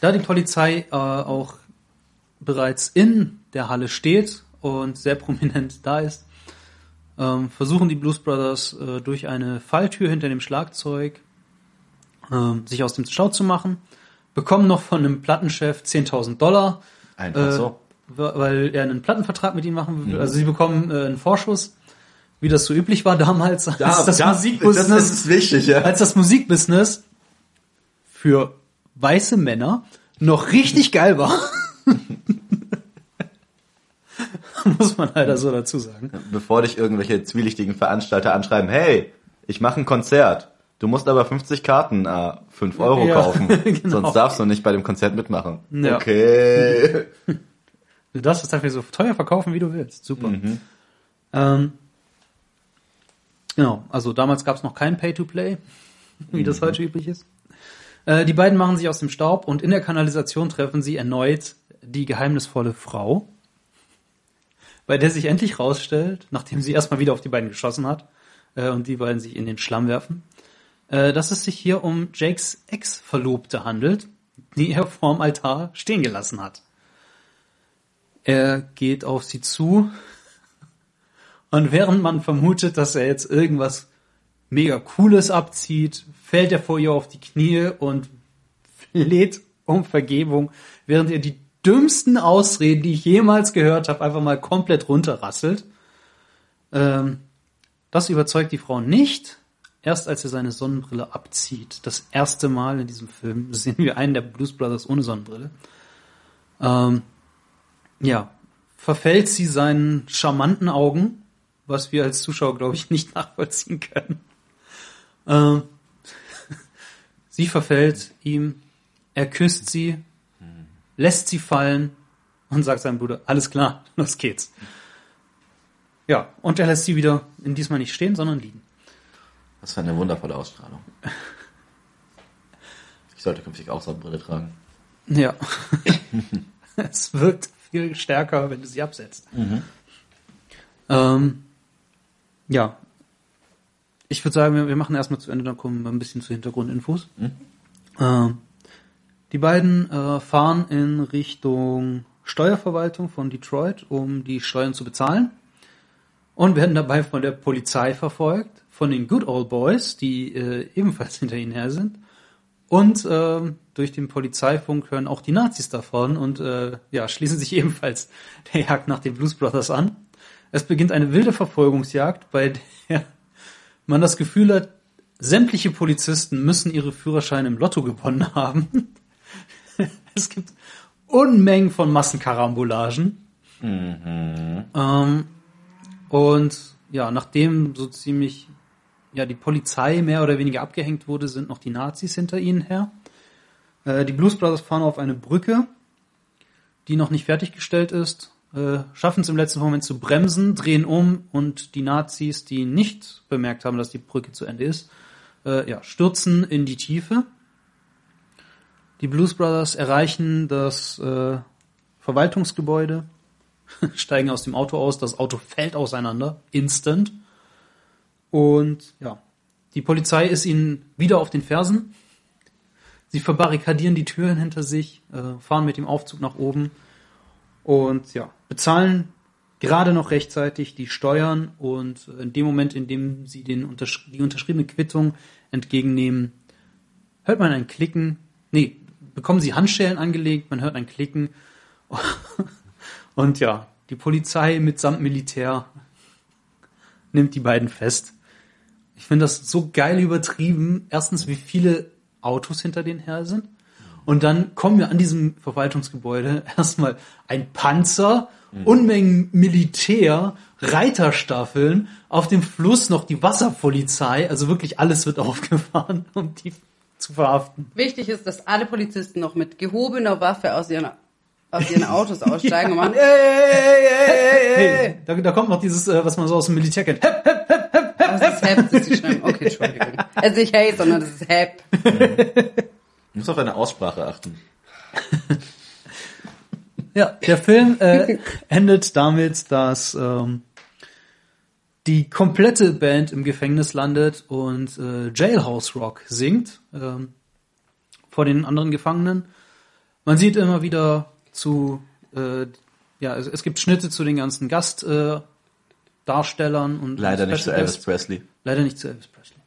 da die Polizei äh, auch bereits in der Halle steht und sehr prominent da ist, ähm, versuchen die Blues Brothers äh, durch eine Falltür hinter dem Schlagzeug ähm, sich aus dem Stau zu machen, bekommen noch von einem Plattenchef 10.000 Dollar, Einfach äh, so. weil er einen Plattenvertrag mit ihnen machen will. Also sie bekommen äh, einen Vorschuss, wie das so üblich war damals, als das, Musikbusiness, das ist wichtig, ja. als das Musikbusiness für weiße Männer noch richtig geil war. Muss man leider so dazu sagen. Bevor dich irgendwelche zwielichtigen Veranstalter anschreiben, hey, ich mache ein Konzert. Du musst aber 50 Karten äh, 5 Euro Ja, kaufen. genau. Sonst darfst du nicht bei dem Konzert mitmachen. Ja. Okay. Du darfst es dafür so teuer verkaufen, wie du willst. Super. Ähm, genau, also damals gab es noch kein Pay-to-Play, wie das heute üblich ist. Äh, die beiden machen sich aus dem Staub und in der Kanalisation treffen sie erneut die geheimnisvolle Frau, bei der sich endlich rausstellt, nachdem sie erstmal wieder auf die beiden geschossen hat äh, und die beiden sich in den Schlamm werfen, äh, dass es sich hier um Jakes Ex-Verlobte handelt, die er vorm Altar stehen gelassen hat. Er geht auf sie zu und während man vermutet, dass er jetzt irgendwas mega Cooles abzieht, fällt er vor ihr auf die Knie und fleht um Vergebung, während er die dümmsten Ausreden, die ich jemals gehört habe, einfach mal komplett runterrasselt. Ähm, das überzeugt die Frau nicht. Erst als er seine Sonnenbrille abzieht, das erste Mal in diesem Film, sehen wir einen der Blues Brothers ohne Sonnenbrille, ähm, ja, verfällt sie seinen charmanten Augen, was wir als Zuschauer, glaube ich, nicht nachvollziehen können. Ähm, sie verfällt ihm, er küsst sie, lässt sie fallen und sagt seinem Bruder, alles klar, los geht's. Ja, und er lässt sie wieder in diesmal nicht stehen, sondern liegen. Was für eine wundervolle Ausstrahlung. Ich sollte künftig auch Sonnenbrille tragen. Ja. es wirkt viel stärker, wenn du sie absetzt. Ähm, ja. Ich würde sagen, wir, wir machen erstmal zu Ende, dann kommen wir ein bisschen zu Hintergrundinfos. Ähm, die beiden äh, fahren in Richtung Steuerverwaltung von Detroit, um die Steuern zu bezahlen. Und werden dabei von der Polizei verfolgt, von den Good Old Boys, die äh, ebenfalls hinter ihnen her sind. Und ähm, durch den Polizeifunk hören auch die Nazis davon und äh, ja, schließen sich ebenfalls der Jagd nach den Blues Brothers an. Es beginnt eine wilde Verfolgungsjagd, bei der man das Gefühl hat, sämtliche Polizisten müssen ihre Führerscheine im Lotto gewonnen haben. es gibt Unmengen von Massenkarambolagen. Ähm, und ja, nachdem so ziemlich ja die Polizei mehr oder weniger abgehängt wurde, sind noch die Nazis hinter ihnen her. Äh, die Blues Brothers fahren auf eine Brücke, die noch nicht fertiggestellt ist, äh, schaffen es im letzten Moment zu bremsen, drehen um und die Nazis, die nicht bemerkt haben, dass die Brücke zu Ende ist, äh, ja, stürzen in die Tiefe. Die Blues Brothers erreichen das äh, Verwaltungsgebäude, steigen aus dem Auto aus, das Auto fällt auseinander, instant. Und ja, die Polizei ist ihnen wieder auf den Fersen. Sie verbarrikadieren die Türen hinter sich, äh, fahren mit dem Aufzug nach oben und ja, bezahlen gerade noch rechtzeitig die Steuern und in dem Moment, in dem sie den untersch die unterschriebene Quittung entgegennehmen, hört man ein Klicken, nee, bekommen sie Handschellen angelegt, man hört ein Klicken und ja, die Polizei mitsamt Militär nimmt die beiden fest. Ich finde das so geil übertrieben. Erstens, wie viele Autos hinter denen her sind. Und dann kommen wir an diesem Verwaltungsgebäude erstmal ein Panzer, Unmengen Militär, Reiterstaffeln, auf dem Fluss noch die Wasserpolizei. Also wirklich alles wird aufgefahren, um die zu verhaften. Wichtig ist, dass alle Polizisten noch mit gehobener Waffe aus ihren, aus ihren Autos aussteigen und machen, ey, ey, ey, ey, ey, ey. Da, da kommt noch dieses, äh, was man so aus dem Militär kennt. Hep, hep. Das ist Hep, das ist die Schlimm. Okay, Entschuldigung. Also nicht Hey, sondern das ist Hep. Du musst auf deine Aussprache achten. Ja, der Film äh, endet damit, dass ähm, die komplette Band im Gefängnis landet und äh, Jailhouse Rock singt ähm, vor den anderen Gefangenen. Man sieht immer wieder zu, äh, ja, es, es gibt Schnitte zu den ganzen Gastdarstellern äh, und Leider nicht zu Elvis. Presley. Leider nicht zu Elvis Presley.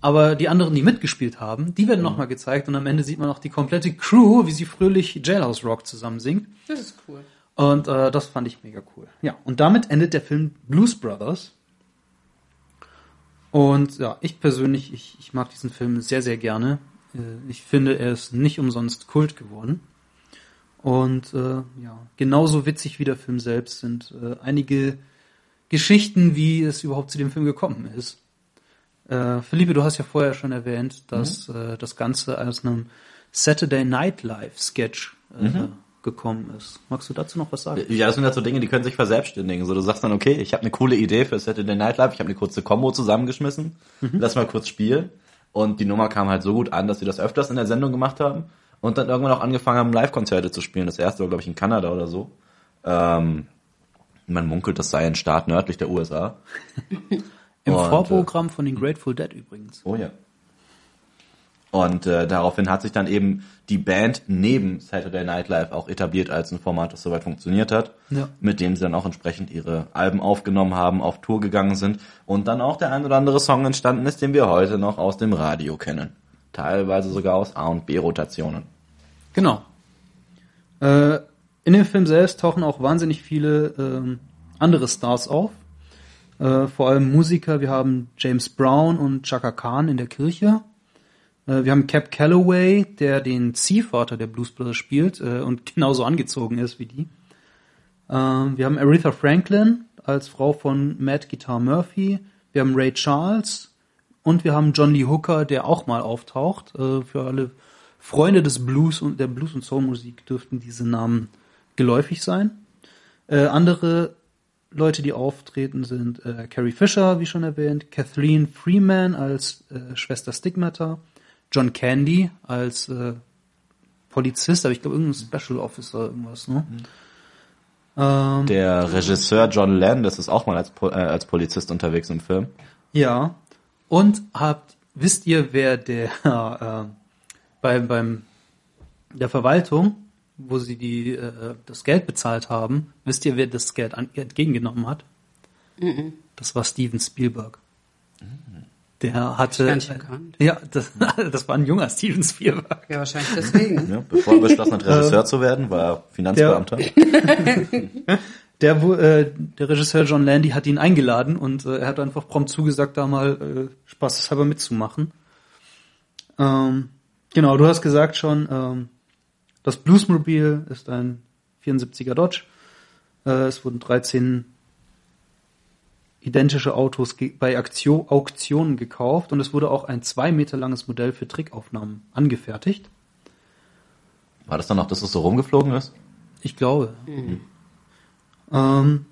Aber die anderen, die mitgespielt haben, die werden nochmal gezeigt und am Ende sieht man auch die komplette Crew, wie sie fröhlich Jailhouse Rock zusammen singt. Das ist cool. Und äh, das fand ich mega cool. Ja, und damit endet der Film Blues Brothers. Und ja, ich persönlich, ich, ich mag diesen Film sehr, sehr gerne. Äh, ich finde, er ist nicht umsonst Kult geworden. Und äh, ja, genauso witzig wie der Film selbst sind äh, einige Geschichten, wie es überhaupt zu dem Film gekommen ist. Äh, Philippe, du hast ja vorher schon erwähnt, dass äh, das Ganze aus einem Saturday Night Live Sketch äh, gekommen ist. Magst du dazu noch was sagen? Ja, das sind halt so Dinge, die können sich verselbstständigen. So, du sagst dann, okay, ich habe eine coole Idee für Saturday Night Live, ich habe eine kurze Combo zusammengeschmissen, lass mal kurz spielen. Und die Nummer kam halt so gut an, dass wir das öfters in der Sendung gemacht haben und dann irgendwann auch angefangen haben, Live-Konzerte zu spielen. Das erste war, glaube ich, in Kanada oder so. Ähm, man munkelt, das sei ein Staat nördlich der USA. Im Und, Vorprogramm von den Grateful Dead übrigens. Oh ja. Und äh, daraufhin hat sich dann eben die Band neben Saturday Night Live auch etabliert als ein Format, das soweit funktioniert hat, Ja. mit dem sie dann auch entsprechend ihre Alben aufgenommen haben, auf Tour gegangen sind und dann auch der ein oder andere Song entstanden ist, den wir heute noch aus dem Radio kennen. Teilweise sogar aus A und B Rotationen. Genau. Äh, in dem Film selbst tauchen auch wahnsinnig viele ähm, andere Stars auf. Äh, vor allem Musiker, wir haben James Brown und Chaka Khan in der Kirche. Äh, wir haben Cap Calloway, der den Ziehvater der Blues Brothers spielt äh, und genauso angezogen ist wie die. Ähm, wir haben Aretha Franklin als Frau von Matt Guitar Murphy. Wir haben Ray Charles und wir haben John Lee Hooker, der auch mal auftaucht. Äh, für alle Freunde des Blues und der Blues und Soul Musik dürften diese Namen geläufig sein. Äh, andere Leute, die auftreten, sind äh, Carrie Fisher, wie schon erwähnt, Kathleen Freeman als äh, Schwester Stigmata, John Candy als äh, Polizist, aber ich glaube irgendein Special Officer, irgendwas, ne? Ähm, Der Regisseur John Landis ist auch mal als, äh, als Polizist unterwegs im Film. ja. Und habt, wisst ihr, wer der äh, beim, beim der Verwaltung, wo sie die äh, das Geld bezahlt haben, wisst ihr, wer das Geld an, entgegengenommen hat? Das war Steven Spielberg. Der hatte. Erkannt. Ja, das, das war ein junger Steven Spielberg. Ja, wahrscheinlich deswegen. Ja, bevor er beschlossen hat, Regisseur zu werden, war er Finanzbeamter. Der, äh, der Regisseur John Landy hat ihn eingeladen und äh, er hat einfach prompt zugesagt, da mal äh, spaßeshalber mitzumachen. Ähm, genau, du hast gesagt schon, ähm, das Bluesmobile ist ein 74er Dodge. Äh, es wurden 13 identische Autos bei Aktio Auktionen gekauft und es wurde auch ein zwei Meter langes Modell für Trickaufnahmen angefertigt. War das dann noch, dass es so rumgeflogen ist? Ich glaube. Ähm,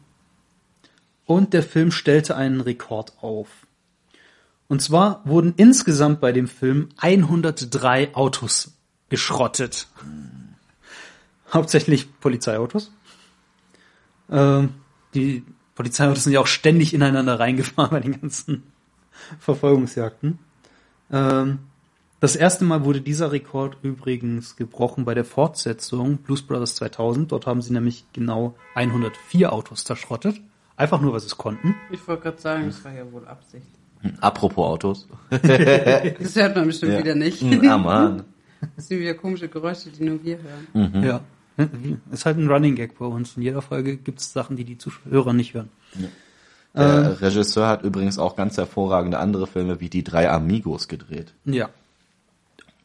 und der Film stellte einen Rekord auf. Und zwar wurden insgesamt bei dem Film 103 Autos geschrottet. Hauptsächlich Polizeiautos. Ähm, die Polizeiautos sind ja auch ständig ineinander reingefahren bei den ganzen Verfolgungsjagden. Ähm, das erste Mal wurde dieser Rekord übrigens gebrochen bei der Fortsetzung Blues Brothers 2000. Dort haben sie nämlich genau 104 Autos zerschrottet. Einfach nur, weil sie es konnten. Ich wollte gerade sagen, das war ja wohl Absicht. Hm, Apropos Autos. Das hört man bestimmt Ja. wieder nicht. Hm, Ah, Mann. Das sind wieder komische Geräusche, die nur wir hören. Ja. Ist halt ein Running Gag bei uns. In jeder Folge gibt es Sachen, die die Zuhörer nicht hören. Der Regisseur hat übrigens auch ganz hervorragende andere Filme wie Die drei Amigos gedreht. Ja.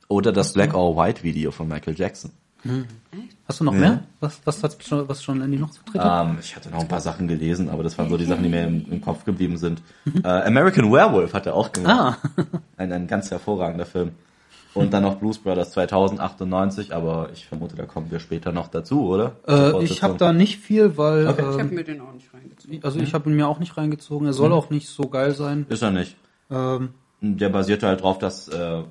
Oder das Black or White Video von Michael Jackson. Hast du noch Ja. mehr? Was, was hat schon, was schon Andy noch vertreten? Ähm, ich hatte noch ein paar Sachen gelesen, aber das waren so die Sachen, die mir im, im Kopf geblieben sind. Äh, American Werewolf hat er auch gemacht. Ah. Ein, ein ganz hervorragender Film. Und dann noch Blues Brothers 2098, aber ich vermute, da kommen wir später noch dazu, oder? Äh, ich habe da nicht viel, weil Ich habe ähm, mir den auch nicht reingezogen. also ich habe ihn mir auch nicht reingezogen. Er soll auch nicht so geil sein. Ist er nicht. Ähm, Der basierte halt drauf, dass, äh,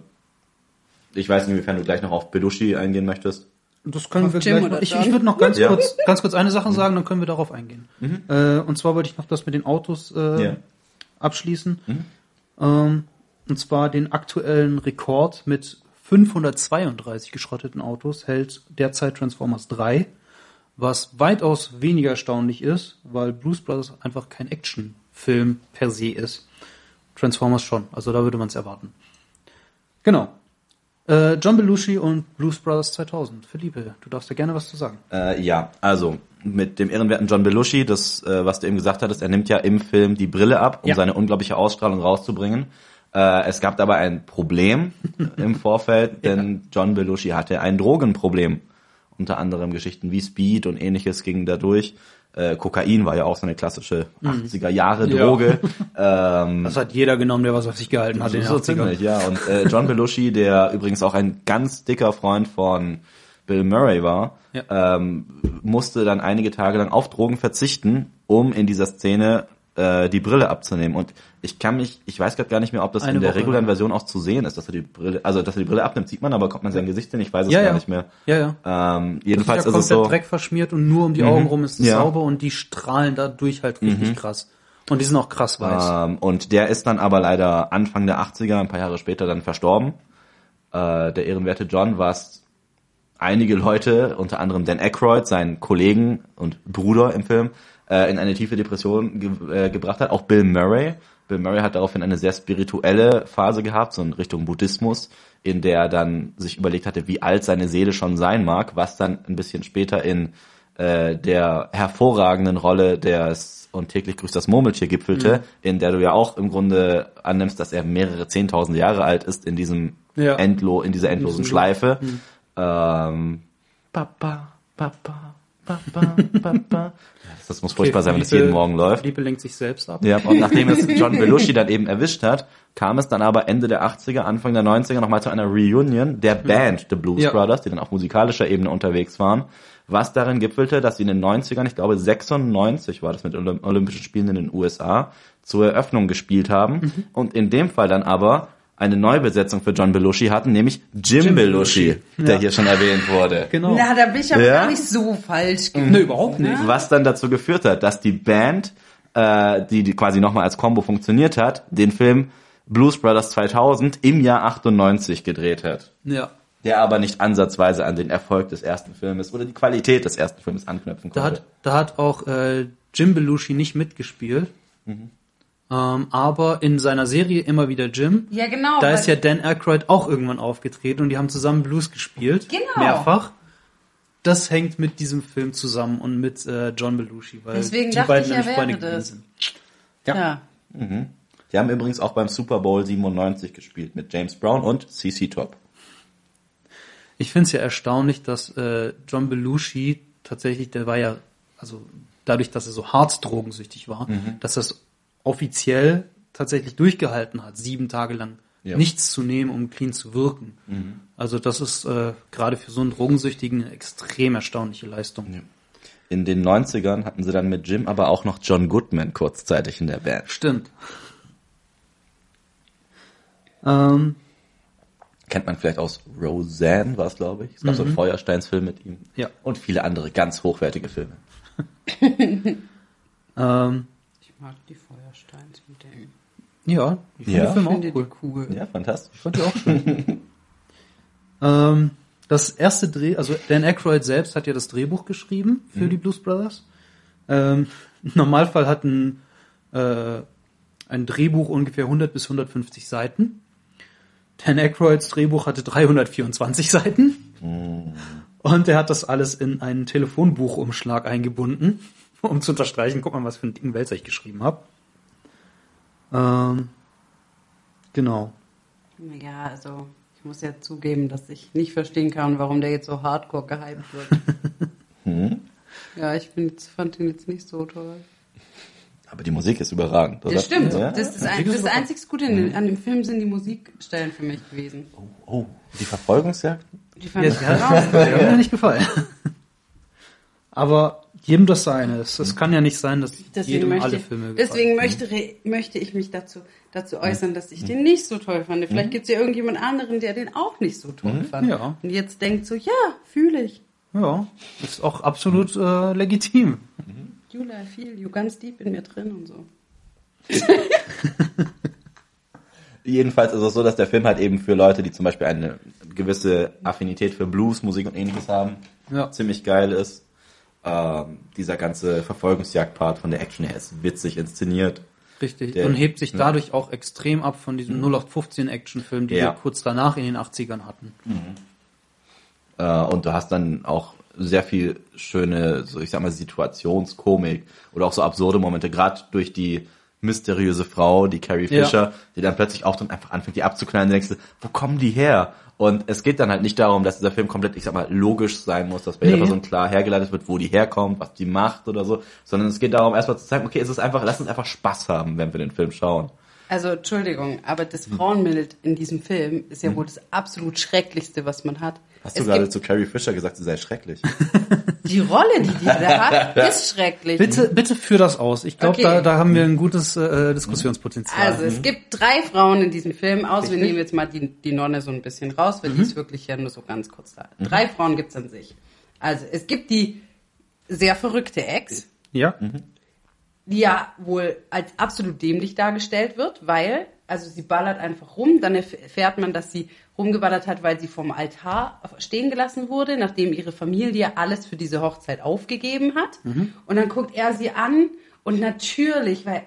ich weiß nicht, inwiefern du gleich noch auf Belushi eingehen möchtest. Das können Auf wir Jim gleich noch. Ich, ich würde noch ganz Ja. kurz, ganz kurz eine Sache sagen, dann können wir darauf eingehen. Äh, und zwar wollte ich noch das mit den Autos äh, Ja. abschließen. Ähm, und zwar den aktuellen Rekord mit 532 geschrotteten Autos hält derzeit Transformers 3, was weitaus weniger erstaunlich ist, weil Blues Brothers einfach kein Actionfilm per se ist. Transformers schon, also da würde man es erwarten. Genau. Äh, John Belushi und Blues Brothers 2000. Philippe, du darfst ja gerne was zu sagen. Äh, ja, also mit dem ehrenwerten John Belushi, das, äh, was du eben gesagt hattest, er nimmt ja im Film die Brille ab, um Ja. seine unglaubliche Ausstrahlung rauszubringen. Äh, es gab dabei ein Problem im Vorfeld, denn John Belushi hatte ein Drogenproblem. Unter anderem Geschichten wie Speed und ähnliches gingen da durch. Äh, Kokain war ja auch so eine klassische 80er Jahre Mhm. Ja. Droge. ähm, Das hat jeder genommen, der was auf sich gehalten hat so 80ern. ziemlich, ja. Und äh, John Belushi, der übrigens auch ein ganz dicker Freund von Bill Murray war, Ja. ähm, musste dann einige Tage lang auf Drogen verzichten, um in dieser Szene äh, die Brille abzunehmen. Und ich kann mich, ich weiß gerade gar nicht mehr, ob das Eine in der Woche regulären. Version auch zu sehen ist, dass er die Brille, also dass er die Brille abnimmt, sieht man, aber kommt man sein Gesicht hin, ich weiß es Ja, gar ja. nicht mehr. Ja, ja. Ähm, Jedenfalls jedenfalls ist ja ist es komplett so. Mhm. Dreck verschmiert und nur um die Augen rum ist es. Mhm. sauber und die strahlen dadurch halt richtig krass. Und die sind auch krass weiß. Ähm, und der ist dann aber leider Anfang der 80er, ein paar Jahre später dann verstorben. Äh, der ehrenwerte John, was einige Leute, unter anderem Dan Aykroyd, seinen Kollegen und Bruder im Film, äh, in eine tiefe Depression ge äh, gebracht hat. Auch Bill Murray. Bill Murray hat daraufhin eine sehr spirituelle Phase gehabt, so in Richtung Buddhismus, in der er dann sich überlegt hatte, wie alt seine Seele schon sein mag, was dann ein bisschen später in äh, der hervorragenden Rolle des und täglich grüßt das Murmeltier gipfelte, in der du ja auch im Grunde annimmst, dass er mehrere zehntausend Jahre alt ist in diesem Ja. Endlo, in dieser endlosen diesem Schleife. Ähm, Papa, Papa, Papa, Papa. Das muss furchtbar sein, wenn es jeden Morgen läuft. Liebe lenkt sich selbst ab. Ja, und nachdem es John Belushi dann eben erwischt hat, kam es dann aber Ende der 80er, Anfang der 90er nochmal zu einer Reunion der Band The Blues Ja. Brothers, die dann auf musikalischer Ebene unterwegs waren, was darin gipfelte, dass sie in den 90ern, ich glaube 96 war das mit Olymp Olympischen Spielen in den USA, zur Eröffnung gespielt haben Mhm. und in dem Fall dann aber eine Neubesetzung für John Belushi hatten, nämlich Jim, Jim Belushi, Belushi. der Ja. hier schon erwähnt wurde. Genau. Na, da bin ich aber Ja? gar nicht so falsch Nö, gewesen. überhaupt nicht. Was dann dazu geführt hat, dass die Band, äh, die, die quasi nochmal als Combo funktioniert hat, den Film Blues Brothers 2000 im Jahr 98 gedreht hat. Ja. Der aber nicht ansatzweise an den Erfolg des ersten Filmes oder die Qualität des ersten Filmes anknüpfen Da konnte. hat, da hat auch äh, Jim Belushi nicht mitgespielt. Ähm, aber in seiner Serie immer wieder Jim. Ja, genau. Da ist ja Dan Aykroyd auch irgendwann aufgetreten und die haben zusammen Blues gespielt. Genau. Mehrfach. Das hängt mit diesem Film zusammen und mit äh, John Belushi, weil Deswegen die beiden ich, nämlich Freunde gewesen das. sind. ja. Die haben übrigens auch beim Super Bowl 97 gespielt mit James Brown und CC Top. Ich finde es ja erstaunlich, dass äh, John Belushi tatsächlich, der war ja, also dadurch, dass er so hart drogensüchtig war, Mhm. dass es offiziell tatsächlich durchgehalten hat, sieben Tage lang Ja. nichts zu nehmen, um clean zu wirken. Mhm. Also das ist äh, gerade für so einen Drogensüchtigen eine extrem erstaunliche Leistung. In den 90ern hatten sie dann mit Jim aber auch noch John Goodman kurzzeitig in der Band. Stimmt. Ähm, Kennt man vielleicht aus Roseanne, war es glaube ich. Es gab so einen Feuersteins-Film mit ihm. Mhm. Ja. Und viele andere ganz hochwertige Filme. ähm, Ich mag die. Ja, ich finde Ja. den Film Ich auch cool. die cool. Ja, fantastisch. Fand ich auch schön. ähm, das erste Dreh, also Dan Aykroyd selbst hat ja das Drehbuch geschrieben für die Blues Brothers. Ähm, Im Normalfall hat ein, äh, ein Drehbuch ungefähr 100 bis 150 Seiten. Dan Aykroyds Drehbuch hatte 324 Seiten. Und er hat das alles in einen Telefonbuchumschlag eingebunden, um zu unterstreichen, guck mal, was für einen dicken Wälzer ich geschrieben habe. Ähm, genau. Ja, also ich muss ja zugeben, dass ich nicht verstehen kann, warum der jetzt so hardcore gehypt wird. Hm? Ja, ich find, fand ihn jetzt nicht so toll. Aber die Musik ist überragend, oder? Das stimmt. Ja? Das, ist ein, das einzig Gute in, an dem Film sind die Musikstellen für mich gewesen. Oh, die Verfolgungsjagd? Die fand Ja, ich hat mir nicht gefallen. Aber jedem das seine. Es, es kann ja nicht sein, dass Deswegen, jedem möchte, alle Filme deswegen gefallen. möchte, re- möchte ich mich dazu, dazu äußern, dass ich den nicht so toll fand. Vielleicht gibt es ja irgendjemand anderen, der den auch nicht so toll fand. Ja. Und jetzt denkt so, ja, fühle ich. Ja, ist auch absolut äh, legitim. I feel you ganz deep in mir drin und so. Jedenfalls ist es so, dass der Film halt eben für Leute, die zum Beispiel eine gewisse Affinität für Blues, Musik und ähnliches haben, Ja. ziemlich geil ist. Ähm, dieser ganze Verfolgungsjagd-Part von der Action her ist witzig inszeniert. Richtig. Der- und hebt sich ja. dadurch auch extrem ab von diesem 0815 Actionfilm, die Ja. wir kurz danach in den 80ern hatten. Äh, und du hast dann auch sehr viel schöne, so ich sag mal, Situationskomik oder auch so absurde Momente, gerade durch die mysteriöse Frau, die Carrie Ja. Fisher, die dann plötzlich auch dann einfach anfängt, die abzuknallen, und denkst du, wo kommen die her? Und es geht dann halt nicht darum, dass dieser Film komplett, ich sag mal, logisch sein muss, dass bei jeder Nee. Person klar hergeleitet wird, wo die herkommt, was die macht oder so, sondern es geht darum, erstmal zu zeigen, okay, es ist einfach, lass uns einfach Spaß haben, wenn wir den Film schauen. Also, Entschuldigung, aber das. Frauenbild in diesem Film ist ja wohl das absolut Schrecklichste, was man hat. Hast du Es gerade zu Carrie Fisher gesagt, sie sei schrecklich? die Rolle, die die da hat, ist schrecklich. Bitte, bitte führ das aus. Ich glaube, Okay. da, da haben wir ein gutes äh, Diskussionspotenzial. Also, es gibt drei Frauen in diesem Film, aus wir nehmen jetzt mal die, die Nonne so ein bisschen raus, weil die ist wirklich ja nur so ganz kurz da. Drei Frauen gibt's an sich. Also, es gibt die sehr verrückte Ex, ja, die ja wohl als absolut dämlich dargestellt wird, weil, also sie ballert einfach rum, dann erfährt man, dass sie rumgeballert hat, weil sie vom Altar stehen gelassen wurde, nachdem ihre Familie alles für diese Hochzeit aufgegeben hat. Und dann guckt er sie an und natürlich, weil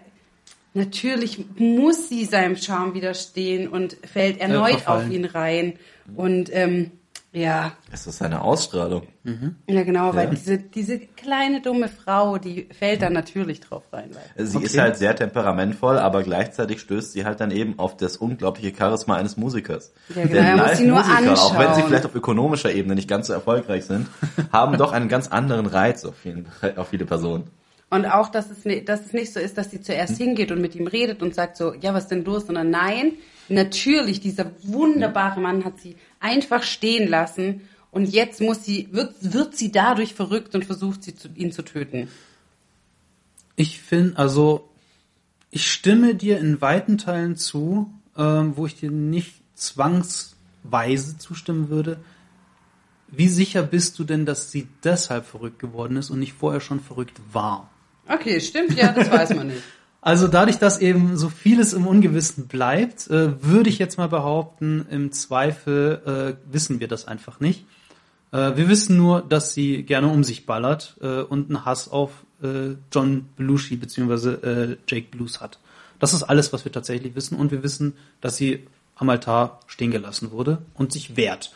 natürlich muss sie seinem Charme widerstehen und fällt erneut verfallen. auf ihn rein. Und ähm, Ja, Es ist seine Ausstrahlung. ja genau, weil Ja. diese, diese kleine dumme Frau, die fällt da natürlich drauf rein. Weil Sie Okay. ist halt sehr temperamentvoll, aber gleichzeitig stößt sie halt dann eben auf das unglaubliche Charisma eines Musikers. Ja, genau, Denn er muss sie nur Live-Musiker, auch wenn sie vielleicht auf ökonomischer Ebene nicht ganz so erfolgreich sind, haben doch einen ganz anderen Reiz auf, vielen, auf viele Personen. Und auch, dass es, dass es nicht so ist, dass sie zuerst hingeht und mit ihm redet und sagt so, ja, was denn los? Sondern nein, natürlich, dieser wunderbare Mann hat sie einfach stehen lassen und jetzt muss sie, wird, wird sie dadurch verrückt und versucht, sie zu, ihn zu töten. Ich finde, also, ich stimme dir in weiten Teilen zu, ähm, wo ich dir nicht zwangsweise zustimmen würde. Wie sicher bist du denn, dass sie deshalb verrückt geworden ist und nicht vorher schon verrückt war? Okay, stimmt, ja, das weiß man nicht. Also dadurch, dass eben so vieles im Ungewissen bleibt, äh, würde ich jetzt mal behaupten, im Zweifel äh, wissen wir das einfach nicht. Äh, wir wissen nur, dass sie gerne um sich ballert äh, und einen Hass auf äh, John Belushi bzw. Äh, Jake Blues hat. Das ist alles, was wir tatsächlich wissen. Und wir wissen, dass sie am Altar stehen gelassen wurde und sich wehrt.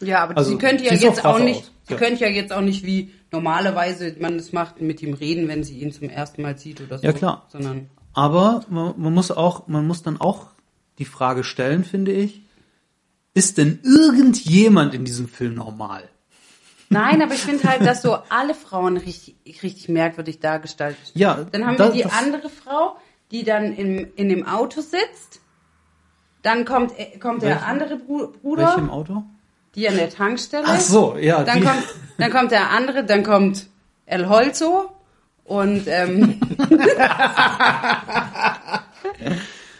Ja, aber Also, sie könnte ja jetzt auch nicht, aus. sie Ja. könnte ja jetzt auch nicht wie normalerweise man es macht, mit ihm reden, wenn sie ihn zum ersten Mal sieht oder so. Ja, klar. Sondern, Aber man, man muss auch, man muss dann auch die Frage stellen, finde ich, ist denn irgendjemand in diesem Film normal? nein, aber ich finde halt, dass so alle Frauen richtig, richtig merkwürdig dargestellt Ja, Dann haben da- wir die das- andere Frau, die dann im, in dem Auto sitzt. Dann kommt, äh, kommt der andere Bruder, im Auto? Die an der Tankstelle. Ach so, ja. Dann die, kommt, dann kommt der andere, dann kommt El Holzo und ähm,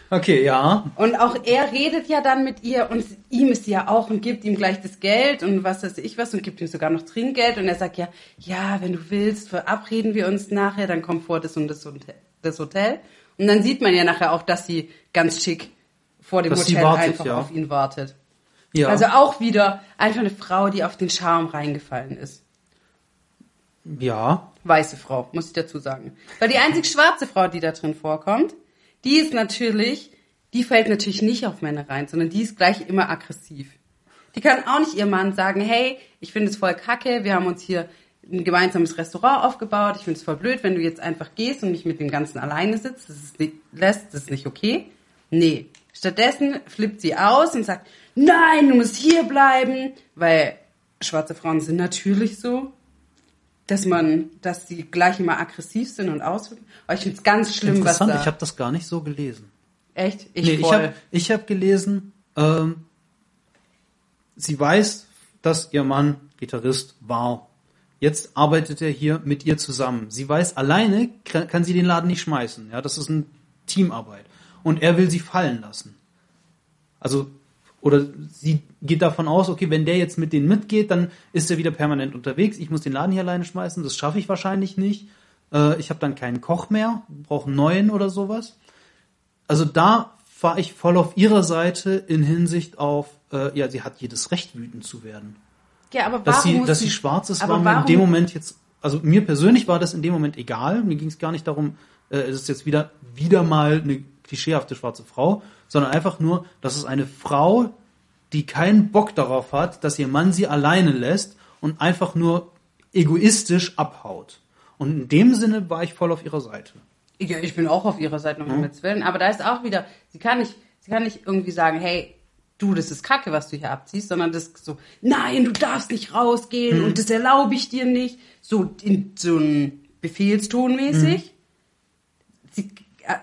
okay, ja. und auch er redet ja dann mit ihr und ihm ist sie ja auch und gibt ihm gleich das Geld und was weiß ich was und gibt ihm sogar noch Trinkgeld und er sagt ja, ja, wenn du willst, verabreden wir uns nachher, dann kommt vor das und das Hotel, das Hotel. Und dann sieht man ja nachher auch, dass sie ganz schick vor dem Dass Hotel wartet, einfach ja. auf ihn wartet. Ja. Also auch wieder einfach eine Frau, die auf den Charme reingefallen ist. ja. Weiße Frau, muss ich dazu sagen. Weil die einzig schwarze Frau, die da drin vorkommt, die ist natürlich, die fällt natürlich nicht auf Männer rein, sondern die ist gleich immer aggressiv. Die kann auch nicht ihrem Mann sagen, hey, ich finde es voll kacke, wir haben uns hier ein gemeinsames Restaurant aufgebaut, ich finde es voll blöd, wenn du jetzt einfach gehst und mich mit dem Ganzen alleine sitzt, das ist nicht, lässt, das ist nicht okay. Nee. Stattdessen flippt sie aus und sagt, nein, du musst hier bleiben, weil schwarze Frauen sind natürlich so dass man, dass sie gleich immer aggressiv sind und auswirken. Aber ich finde es ganz schlimm, was Interessant, da... ich habe das gar nicht so gelesen. echt? Ich nee, ich habe hab gelesen, ähm, sie weiß, dass ihr Mann Gitarrist war. Jetzt arbeitet er hier mit ihr zusammen. Sie weiß, alleine kann kann sie den Laden nicht schmeißen. Ja, das ist eine Teamarbeit. Und er will sie fallen lassen. Also, oder sie geht davon aus, okay, wenn der jetzt mit denen mitgeht, dann ist er wieder permanent unterwegs. Ich muss den Laden hier alleine schmeißen. Das schaffe ich wahrscheinlich nicht. Äh, ich habe dann keinen Koch mehr, brauche einen neuen oder sowas also da war ich voll auf ihrer Seite in Hinsicht auf, äh, ja, sie hat jedes Recht, wütend zu werden. ja, aber warum Dass sie, dass sie schwarz ist, war mir in dem Moment jetzt, also mir persönlich war das in dem Moment egal. Mir ging es gar nicht darum, äh, es ist jetzt wieder, wieder mal eine klischeehafte schwarze Frau, sondern einfach nur, dass es eine Frau, die keinen Bock darauf hat, dass ihr Mann sie alleine lässt und einfach nur egoistisch abhaut. Und in dem Sinne war ich voll auf ihrer Seite. Ja, ich bin auch auf ihrer Seite, um Himmels Willen. Aber da ist auch wieder, sie kann nicht, sie kann nicht irgendwie sagen, hey, du, das ist Kacke, was du hier abziehst, sondern das so, nein, du darfst nicht rausgehen Mhm. und das erlaube ich dir nicht. So in so ein Befehlston mäßig. Sie, äh,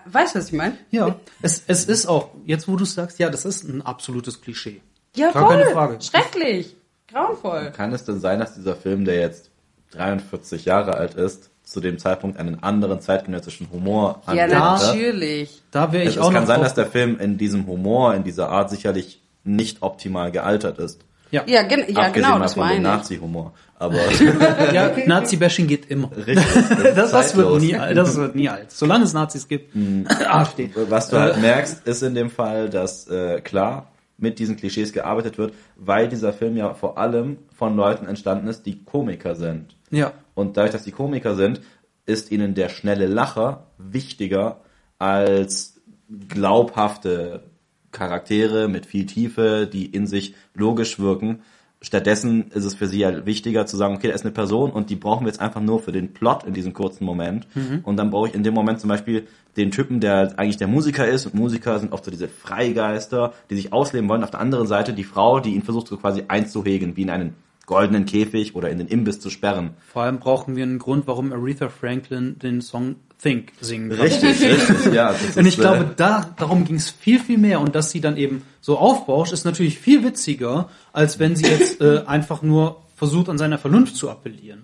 weißt du, was ich meine? Ja, es, es ist auch, jetzt wo du sagst, ja, das ist ein absolutes Klischee. Ja, Gar voll. keine Frage. Schrecklich. Grauenvoll. Kann es denn sein, dass dieser Film, der jetzt 43 Jahre alt ist, zu dem Zeitpunkt einen anderen zeitgenössischen Humor Ja, anwendete? natürlich. Da wäre ich Es, es auch kann noch sein, dass der Film in diesem Humor, in dieser Art sicherlich nicht optimal gealtert ist. Ja, Ja, gen ja Abgesehen genau, das meine ich. Nazi-Humor. Aber ja Nazi-Bashing geht immer. richtig. Das, das, wird zeitlos. nie, alt- das wird nie alt. Solange es Nazis gibt. AfD. Was du halt merkst, ist in dem Fall, dass äh, klar mit diesen Klischees gearbeitet wird, weil dieser Film ja vor allem von Leuten entstanden ist, die Komiker sind. Ja. Und dadurch, dass die Komiker sind, ist ihnen der schnelle Lacher wichtiger als glaubhafte Charaktere mit viel Tiefe, die in sich logisch wirken. Stattdessen ist es für sie ja wichtiger zu sagen, okay, da ist eine Person und die brauchen wir jetzt einfach nur für den Plot in diesem kurzen Moment. Und dann brauche ich in dem Moment zum Beispiel den Typen, der eigentlich der Musiker ist und Musiker sind oft so diese Freigeister, die sich ausleben wollen. Auf der anderen Seite die Frau, die ihn versucht so quasi einzuhegen, wie in einen goldenen Käfig oder in den Imbiss zu sperren. Vor allem brauchen wir einen Grund, warum Aretha Franklin den Song Think singen. Richtig, richtig, ja. das Und ich glaube, äh, da, darum ging es viel, viel mehr. Und dass sie dann eben so aufbauscht, ist natürlich viel witziger, als wenn sie jetzt äh, einfach nur versucht, an seiner Vernunft zu appellieren.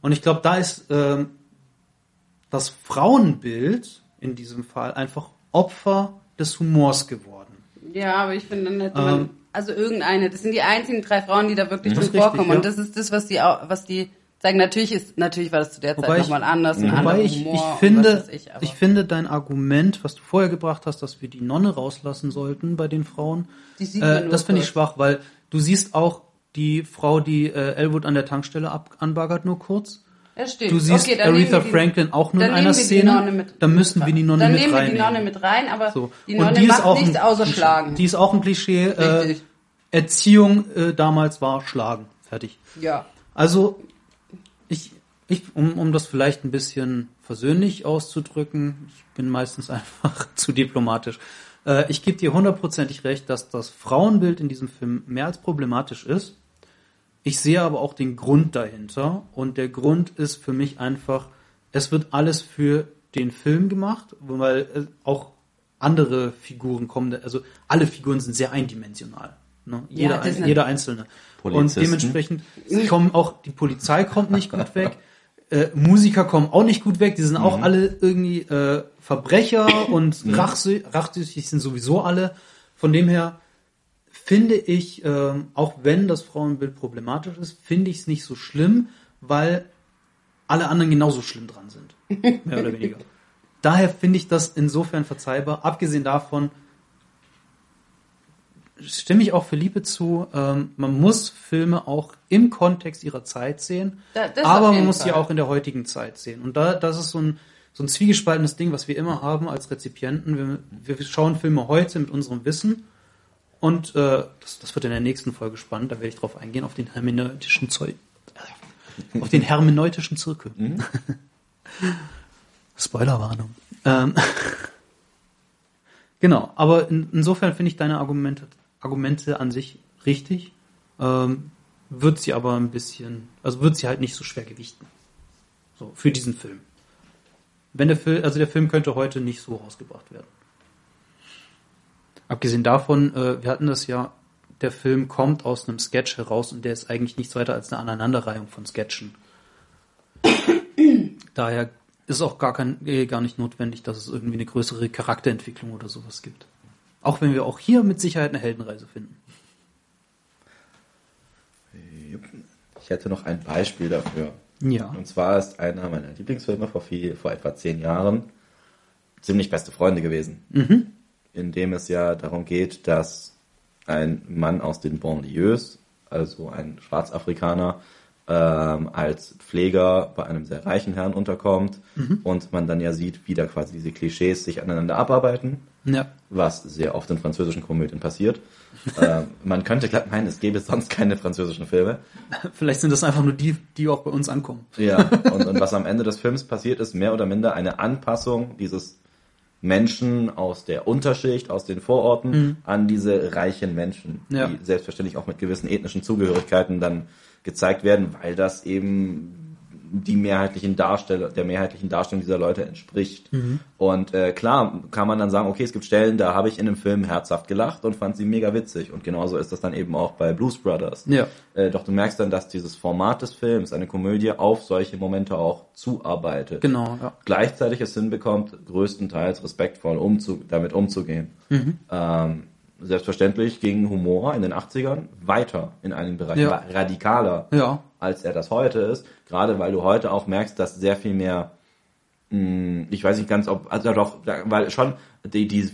Und ich glaube, da ist ähm, das Frauenbild in diesem Fall einfach Opfer des Humors geworden. Ja, aber ich finde, dann hätte man, Ähm. also irgendeine, das sind die einzigen drei Frauen, die da wirklich Das drin ist richtig, vorkommen. ja. Und das ist das, was die, was die zeigen. Natürlich ist, natürlich war das zu der Wobei Zeit ich- nochmal anders, ein Wobei ich, ich Humor. und finde, ich, ich finde dein Argument, was du vorher gebracht hast, dass wir die Nonne rauslassen sollten bei den Frauen, äh, das finde ich schwach, weil du siehst auch die Frau, die äh, Elwood an der Tankstelle ab, anbaggert, nur kurz. Ja, stimmt. Du siehst Okay, dann Aretha die- Franklin auch nur in dann einer Szene. Mit- Dann müssen wir die Nonne dann mit nehmen wir die. Nonne mit rein, aber So. die Nonne die macht ist auch nichts ein außer Klischee. schlagen. Die ist auch ein Klischee. Äh. Erziehung äh, damals war Schlagen. Fertig. ja. Also, ich, um, um das vielleicht ein bisschen versöhnlich auszudrücken, ich bin meistens einfach zu diplomatisch. Äh, ich gebe dir hundertprozentig recht, dass das Frauenbild in diesem Film mehr als problematisch ist. Ich sehe aber auch den Grund dahinter und der Grund ist für mich einfach, es wird alles für den Film gemacht, weil äh, auch andere Figuren kommen, also alle Figuren sind sehr eindimensional. Ne? Jeder, ist ein, jeder einzelne. Und Polizisten. dementsprechend kommen auch, die Polizei kommt nicht gut weg, äh, Musiker kommen auch nicht gut weg, die sind auch alle irgendwie äh, Verbrecher und rachsü rachsüchtig sind sowieso alle. Von dem her finde ich, ähm, auch wenn das Frauenbild problematisch ist, finde ich es nicht so schlimm, weil alle anderen genauso schlimm dran sind. Mehr oder weniger. Daher finde ich das insofern verzeihbar. Abgesehen davon stimme ich auch Philippe zu, ähm, man muss Filme auch im Kontext ihrer Zeit sehen, Da- aber man muss sie Fall. auch in der heutigen Zeit sehen. Und da, das ist so ein, so ein zwiegespaltenes Ding, was wir immer haben als Rezipienten. Wir, wir schauen Filme heute mit unserem Wissen und äh, das, das wird in der nächsten Folge spannend, da werde ich drauf eingehen, auf den hermeneutischen Zeug, äh, auf den hermeneutischen Zirkel. Spoilerwarnung. Ähm, genau, aber in, insofern finde ich deine Argumente, Argumente an sich richtig. Ähm, wird sie aber ein bisschen, also wird sie halt nicht so schwer gewichten. So, für diesen Film. Wenn der Film, also der Film könnte heute nicht so rausgebracht werden. Abgesehen davon, äh, wir hatten das ja, der Film kommt aus einem Sketch heraus und der ist eigentlich nichts weiter als eine Aneinanderreihung von Sketchen. Daher ist auch gar, kein, äh, gar nicht notwendig, dass es irgendwie eine größere Charakterentwicklung oder sowas gibt. Auch wenn wir auch hier mit Sicherheit eine Heldenreise finden. Ich hätte noch ein Beispiel dafür. Ja. Und zwar ist einer meiner Lieblingsfilme vor, viel, vor etwa zehn Jahren ziemlich beste Freunde gewesen. Mhm. In dem es ja darum geht, dass ein Mann aus den Banlieues, also ein Schwarzafrikaner, ähm, als Pfleger bei einem sehr reichen Herrn unterkommt Mhm. und man dann ja sieht, wie da quasi diese Klischees sich aneinander abarbeiten, Ja. was sehr oft in französischen Komödien passiert. ähm, man könnte glatt meinen, es gäbe sonst keine französischen Filme. Vielleicht sind das einfach nur die, die auch bei uns ankommen. Ja, und, und was am Ende des Films passiert, ist mehr oder minder eine Anpassung dieses Menschen aus der Unterschicht, aus den Vororten, an diese reichen Menschen, Ja. die selbstverständlich auch mit gewissen ethnischen Zugehörigkeiten dann gezeigt werden, weil das eben die mehrheitlichen Darsteller, der mehrheitlichen Darstellung dieser Leute entspricht. Und äh, klar kann man dann sagen, okay, es gibt Stellen, da habe ich in dem Film herzhaft gelacht und fand sie mega witzig. Und genauso ist das dann eben auch bei Blues Brothers. Ja. Äh, doch du merkst dann, dass dieses Format des Films, eine Komödie, auf solche Momente auch zuarbeitet. Genau, ja. Gleichzeitig es hinbekommt, größtenteils respektvoll umzu damit umzugehen. Mhm. Ähm, selbstverständlich ging Humor in den 80ern weiter in einigen Bereichen, Ja. radikaler, Ja. als er das heute ist. Gerade weil du heute auch merkst, dass sehr viel mehr, mh, ich weiß nicht ganz, ob, also doch, weil schon die, die,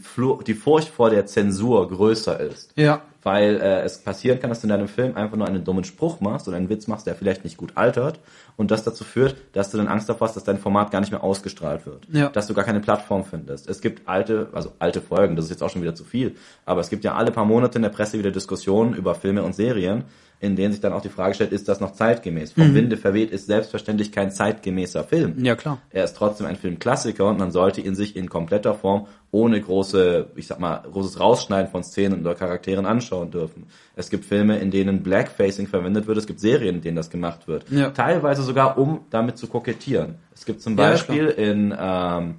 die Furcht vor der Zensur größer ist. Ja. Weil äh, es passieren kann, dass du in deinem Film einfach nur einen dummen Spruch machst oder einen Witz machst, der vielleicht nicht gut altert und das dazu führt, dass du dann Angst davor hast, dass dein Format gar nicht mehr ausgestrahlt wird. Ja. Dass du gar keine Plattform findest. Es gibt alte, also alte Folgen, das ist jetzt auch schon wieder zu viel, aber es gibt ja alle paar Monate in der Presse wieder Diskussionen über Filme und Serien, in denen sich dann auch die Frage stellt, ist das noch zeitgemäß? Vom Winde verweht ist selbstverständlich kein zeitgemäßer Film. Ja, klar. Er ist trotzdem ein Filmklassiker und man sollte ihn sich in kompletter Form ohne große, ich sag mal, großes Rausschneiden von Szenen oder Charakteren anschauen dürfen. Es gibt Filme, in denen Blackfacing verwendet wird, es gibt Serien, in denen das gemacht wird. Ja. Teilweise sogar, um damit zu kokettieren. Es gibt zum Ja, Beispiel in ähm,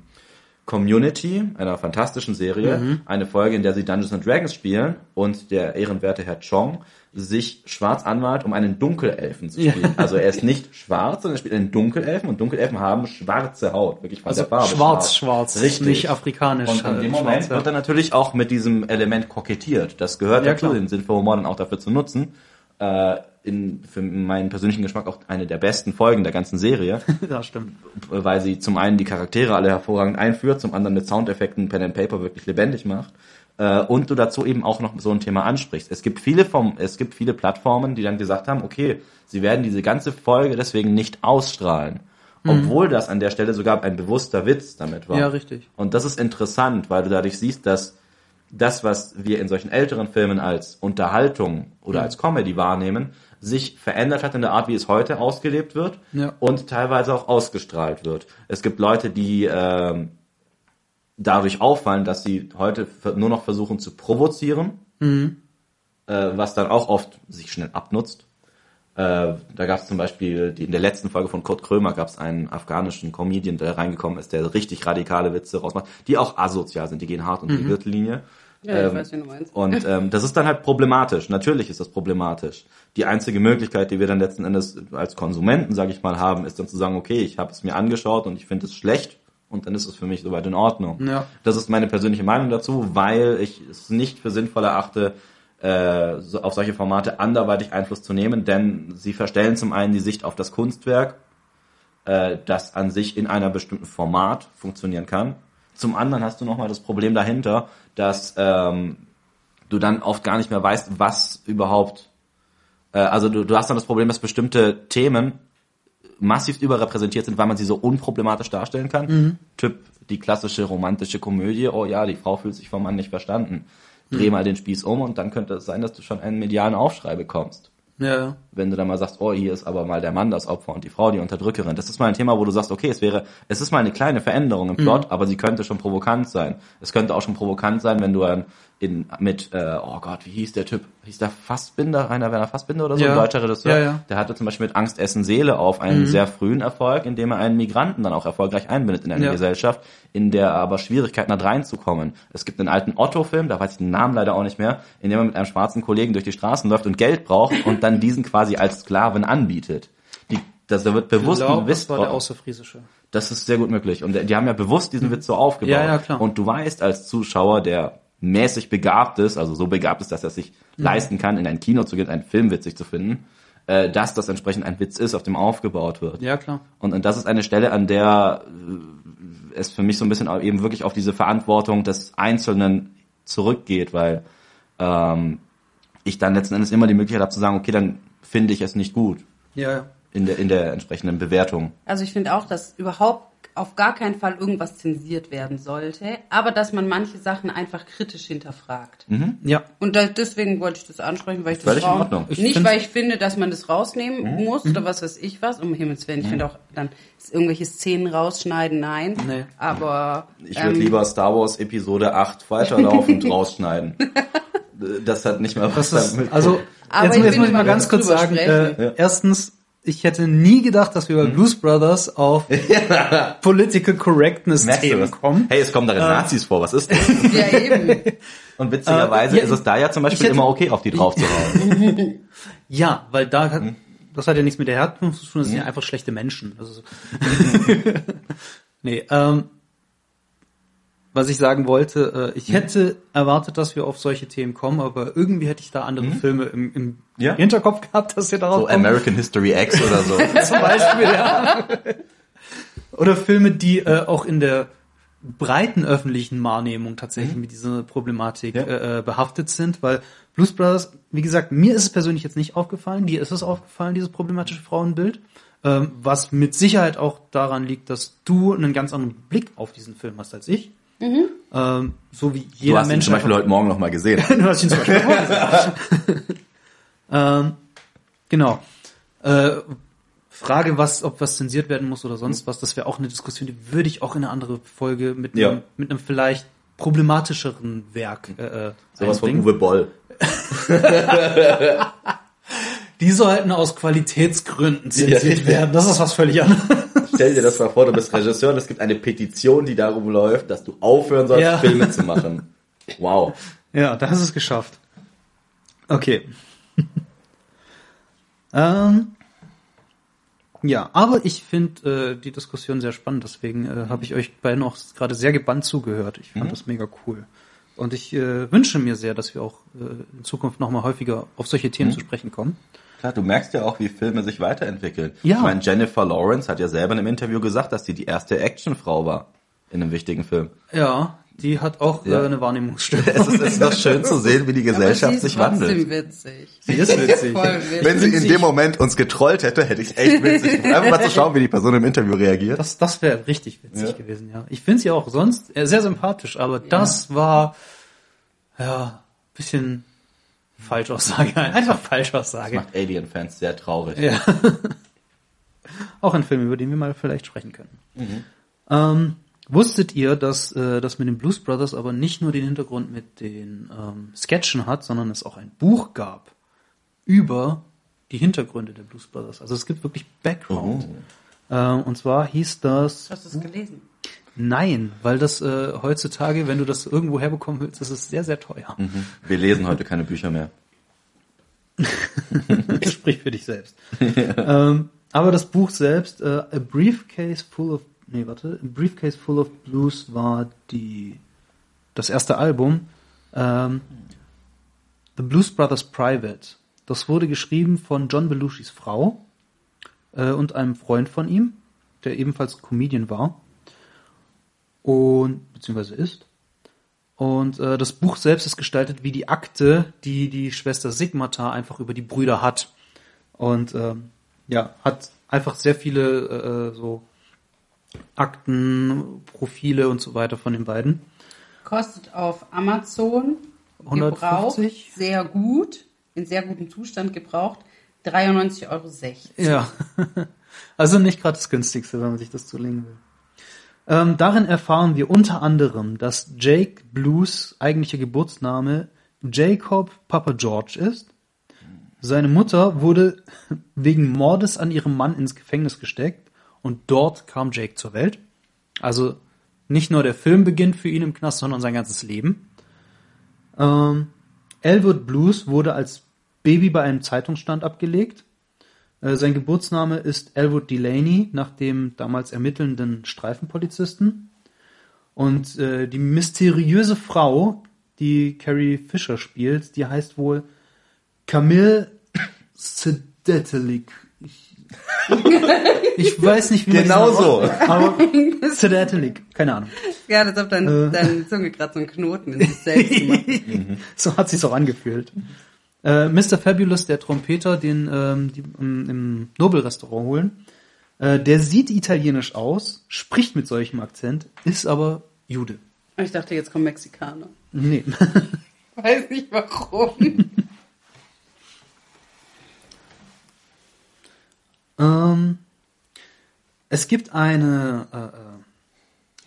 Community, einer fantastischen Serie, Mhm. eine Folge, in der sie Dungeons and Dragons spielen und der ehrenwerte Herr Chong sich schwarz anmalt, um einen Dunkelelfen zu spielen. Also er ist nicht schwarz, sondern er spielt einen Dunkelelfen und Dunkelelfen haben schwarze Haut, wirklich von Also der Farbe. schwarz, schwarz, Richtig. nicht afrikanisch. Und in äh, dem Moment schwarz, ja. wird dann natürlich auch mit diesem Element kokettiert. Das gehört Ja, dazu, klar. den Sinn für Humor dann auch dafür zu nutzen. Äh, in, für meinen persönlichen Geschmack auch eine der besten Folgen der ganzen Serie, ja, stimmt. weil sie zum einen die Charaktere alle hervorragend einführt, zum anderen mit Soundeffekten Pen and Paper wirklich lebendig macht. Äh, und du dazu eben auch noch so ein Thema ansprichst. Es gibt viele vom, es gibt viele Plattformen, die dann gesagt haben, okay, sie werden diese ganze Folge deswegen nicht ausstrahlen. Obwohl das an der Stelle sogar ein bewusster Witz damit war. Ja, richtig. Und das ist interessant, weil du dadurch siehst, dass das, was wir in solchen älteren Filmen als Unterhaltung oder als Comedy wahrnehmen, sich verändert hat in der Art, wie es heute ausgelebt wird Ja. und teilweise auch ausgestrahlt wird. Es gibt Leute, die ähm, dadurch auffallen, dass sie heute nur noch versuchen zu provozieren, äh, was dann auch oft sich schnell abnutzt. Äh, da gab es zum Beispiel die, in der letzten Folge von Kurt Krömer gab es einen afghanischen Comedian, der reingekommen ist, der richtig radikale Witze rausmacht, die auch asozial sind, die gehen hart unter die Gürtellinie. Ja, ich Ähm, weiß, wie du meinst. Und ähm, das ist dann halt problematisch. Natürlich ist das problematisch. Die einzige Möglichkeit, die wir dann letzten Endes als Konsumenten, sage ich mal, haben, ist dann zu sagen, okay, ich habe es mir angeschaut und ich finde es schlecht und dann ist es für mich soweit in Ordnung. Ja. Das ist meine persönliche Meinung dazu, weil ich es nicht für sinnvoll erachte, äh, auf solche Formate anderweitig Einfluss zu nehmen, denn sie verstellen zum einen die Sicht auf das Kunstwerk, äh, das an sich in einer bestimmten Format funktionieren kann. Zum anderen hast du nochmal das Problem dahinter, dass ähm, du dann oft gar nicht mehr weißt, was überhaupt, äh, also du, du hast dann das Problem, dass bestimmte Themen massiv überrepräsentiert sind, weil man sie so unproblematisch darstellen kann. Typ die klassische romantische Komödie, oh ja, die Frau fühlt sich vom Mann nicht verstanden. Dreh mal den Spieß um und dann könnte es sein, dass du schon einen medialen Aufschrei bekommst Ja, wenn du dann mal sagst, oh, hier ist aber mal der Mann das Opfer und die Frau die Unterdrückerin. Das ist mal ein Thema, wo du sagst, okay, es wäre, es ist mal eine kleine Veränderung im Plot, aber sie könnte schon provokant sein. Es könnte auch schon provokant sein, wenn du dann in, mit, äh, oh Gott, wie hieß der Typ? Hieß der Fassbinder, Rainer Werner Fassbinder oder so, Ja. ein deutscher Regisseur? Ja, ja. Der hatte zum Beispiel mit Angst, Essen, Seele auf einen sehr frühen Erfolg, indem er einen Migranten dann auch erfolgreich einbindet in eine Ja. Gesellschaft, in der er aber Schwierigkeiten hat reinzukommen. Es gibt einen alten Otto-Film, da weiß ich den Namen leider auch nicht mehr, in dem er mit einem schwarzen Kollegen durch die Straßen läuft und Geld braucht und dann diesen quasi als Sklaven anbietet. Die, das, da wird bewusst Ich glaub, ein Witz das war der Außerfriesische. das ist sehr gut möglich. Und die haben ja bewusst diesen Witz so aufgebaut. Ja, ja, klar. Und du weißt als Zuschauer, der mäßig begabt ist, also so begabt ist, dass er sich Mhm. leisten kann, in ein Kino zu gehen, einen Film witzig zu finden, äh, dass das entsprechend ein Witz ist, auf dem aufgebaut wird. Ja, klar. Und, und das ist eine Stelle, an der äh, es für mich so ein bisschen eben wirklich auf diese Verantwortung des Einzelnen zurückgeht, weil ähm, ich dann letzten Endes immer die Möglichkeit habe zu sagen, okay, dann finde ich es nicht gut Ja, ja. in der, in der entsprechenden Bewertung. Also ich finde auch, dass überhaupt auf gar keinen Fall irgendwas zensiert werden sollte, aber dass man manche Sachen einfach kritisch hinterfragt. Ja. Und da, deswegen wollte ich das ansprechen, weil ich das Völlig in raus- Ordnung. Ich nicht, find's- weil ich finde, dass man das rausnehmen muss oder was weiß ich was, um Himmels Willen. Ich finde auch dann irgendwelche Szenen rausschneiden, nein. Nee. Aber Ich würde ähm, lieber Star Wars Episode 8 weiterlaufend rausschneiden. Das hat nicht mal was damit. also, Aber jetzt, ich jetzt muss ich mal ganz kurz sagen, äh, erstens, ich hätte nie gedacht, dass wir bei Blues Brothers auf Political Correctness Themen kommen. Hey, es kommen darin Nazis vor, was ist das? ja eben. Und witzigerweise Äh, ja, ist es da ja zum Beispiel hätte- immer okay, auf die drauf zu hauen. Ja, weil da hat, Mhm. das hat ja nichts mit der Herkunft zu tun, das sind ja einfach schlechte Menschen. Also, nee, ähm, was ich sagen wollte, äh, ich Mhm. hätte erwartet, dass wir auf solche Themen kommen, aber irgendwie hätte ich da andere Filme im, im Mhm. Ja. Hinterkopf gehabt, dass wir darauf So kommen. American History X oder so. zum Beispiel, ja. Oder Filme, die äh, auch in der breiten öffentlichen Wahrnehmung tatsächlich mit dieser Problematik Ja. äh, äh, behaftet sind, weil Blues Brothers, wie gesagt, mir ist es persönlich jetzt nicht aufgefallen, dir ist es aufgefallen, dieses problematische Frauenbild, ähm, was mit Sicherheit auch daran liegt, dass du einen ganz anderen Blick auf diesen Film hast als ich. Ähm, so wie Du jeder hast ihn Mensch zum Beispiel heute Morgen noch mal gesehen. du hast ihn zum Beispiel vorgesehen. ähm, genau. Äh, Frage, was, ob was zensiert werden muss oder sonst was, das wäre auch eine Diskussion, die würde ich auch in eine andere Folge mit Ja. einem, mit einem vielleicht problematischeren Werk äh, äh, Sowas von. Uwe Boll. Die sollten aus Qualitätsgründen zensiert Ja. werden. Das ist was völlig anderes. Stell dir das mal vor, du bist Regisseur und es gibt eine Petition, die darum läuft, dass du aufhören sollst, Ja. Filme zu machen. Wow. Ja, da hast du es geschafft. Okay. ähm, ja, aber ich finde äh, die Diskussion sehr spannend, deswegen äh, habe ich euch beiden auch gerade sehr gebannt zugehört. Ich fand das mega cool. Und ich äh, wünsche mir sehr, dass wir auch äh, in Zukunft noch mal häufiger auf solche Themen zu sprechen kommen. Klar, du merkst ja auch, wie Filme sich weiterentwickeln. Ja. Ich meine, Jennifer Lawrence hat ja selber in einem Interview gesagt, dass sie die erste Actionfrau war in einem wichtigen Film. Ja, die hat auch Ja. äh, eine Wahrnehmungsstörung. Es ist, es ist doch schön zu sehen, wie die Gesellschaft sie ist sich wandelt. witzig. Sie ist witzig. Voll witzig. Wenn sie in dem Moment uns getrollt hätte, hätte ich es echt witzig gefunden. Einfach mal zu schauen, wie die Person im Interview reagiert. Das, das wäre richtig witzig Ja. gewesen, ja. Ich finde sie auch sonst äh, sehr sympathisch, aber das war ja bisschen Falschaussage. Einfach Falschaussage. macht Alien-Fans sehr traurig. Ja. auch ein Film, über den wir mal vielleicht sprechen können. Ähm, wusstet ihr, dass äh, das mit den Blues Brothers aber nicht nur den Hintergrund mit den ähm, Sketchen hat, sondern es auch ein Buch gab über die Hintergründe der Blues Brothers. Also es gibt wirklich Background. Ähm, und zwar hieß das Hast du es gelesen? Nein, weil das äh, heutzutage, wenn du das irgendwo herbekommen willst, ist es sehr, sehr teuer. Mhm. Wir lesen heute keine Bücher mehr. Sprich für dich selbst. ähm, aber das Buch selbst, äh, A Briefcase Full of, nee, warte, A Briefcase Full of Blues war die, das erste Album, ähm, The Blues Brothers Private. Das wurde geschrieben von John Belushis Frau äh, und einem Freund von ihm, der ebenfalls Comedian war und beziehungsweise ist. Und äh, das Buch selbst ist gestaltet wie die Akte, die die Schwester Sigmata einfach über die Brüder hat. Und ähm, ja, hat einfach sehr viele äh, so Akten, Profile und so weiter von den beiden. Kostet auf Amazon 150? gebraucht, sehr gut, in sehr gutem Zustand gebraucht, 93,60 Euro. Ja. also nicht gerade das günstigste, wenn man sich das zulegen will. Ähm, darin erfahren wir unter anderem, dass Jake Blues eigentlicher Geburtsname Jacob Papa George ist. Seine Mutter wurde wegen Mordes an ihrem Mann ins Gefängnis gesteckt und dort kam Jake zur Welt. Also nicht nur der Film beginnt für ihn im Knast, sondern sein ganzes Leben. Ähm, Elwood Blues wurde als Baby bei einem Zeitungsstand abgelegt. Äh, Sein Geburtsname ist Elwood Delaney, nach dem damals ermittelnden Streifenpolizisten. Und äh, die mysteriöse Frau, die Carrie Fisher spielt, die heißt wohl Camille Sedatelik. Ich, ich weiß nicht, wie Genau diesen so. Ort- Aber Sedatelik, keine Ahnung. Ja, als ob dein, Äh. deine Zunge gerade so einen Knoten in sich selbst gemacht. so hat sich's auch angefühlt. Äh, Mr. Fabulous, der Trompeter, den ähm, die im, im Nobel-Restaurant holen, äh, der sieht italienisch aus, spricht mit solchem Akzent, ist aber Jude. Ich dachte, jetzt kommen Mexikaner. Nee. Weiß nicht warum. ähm, es gibt eine äh, äh,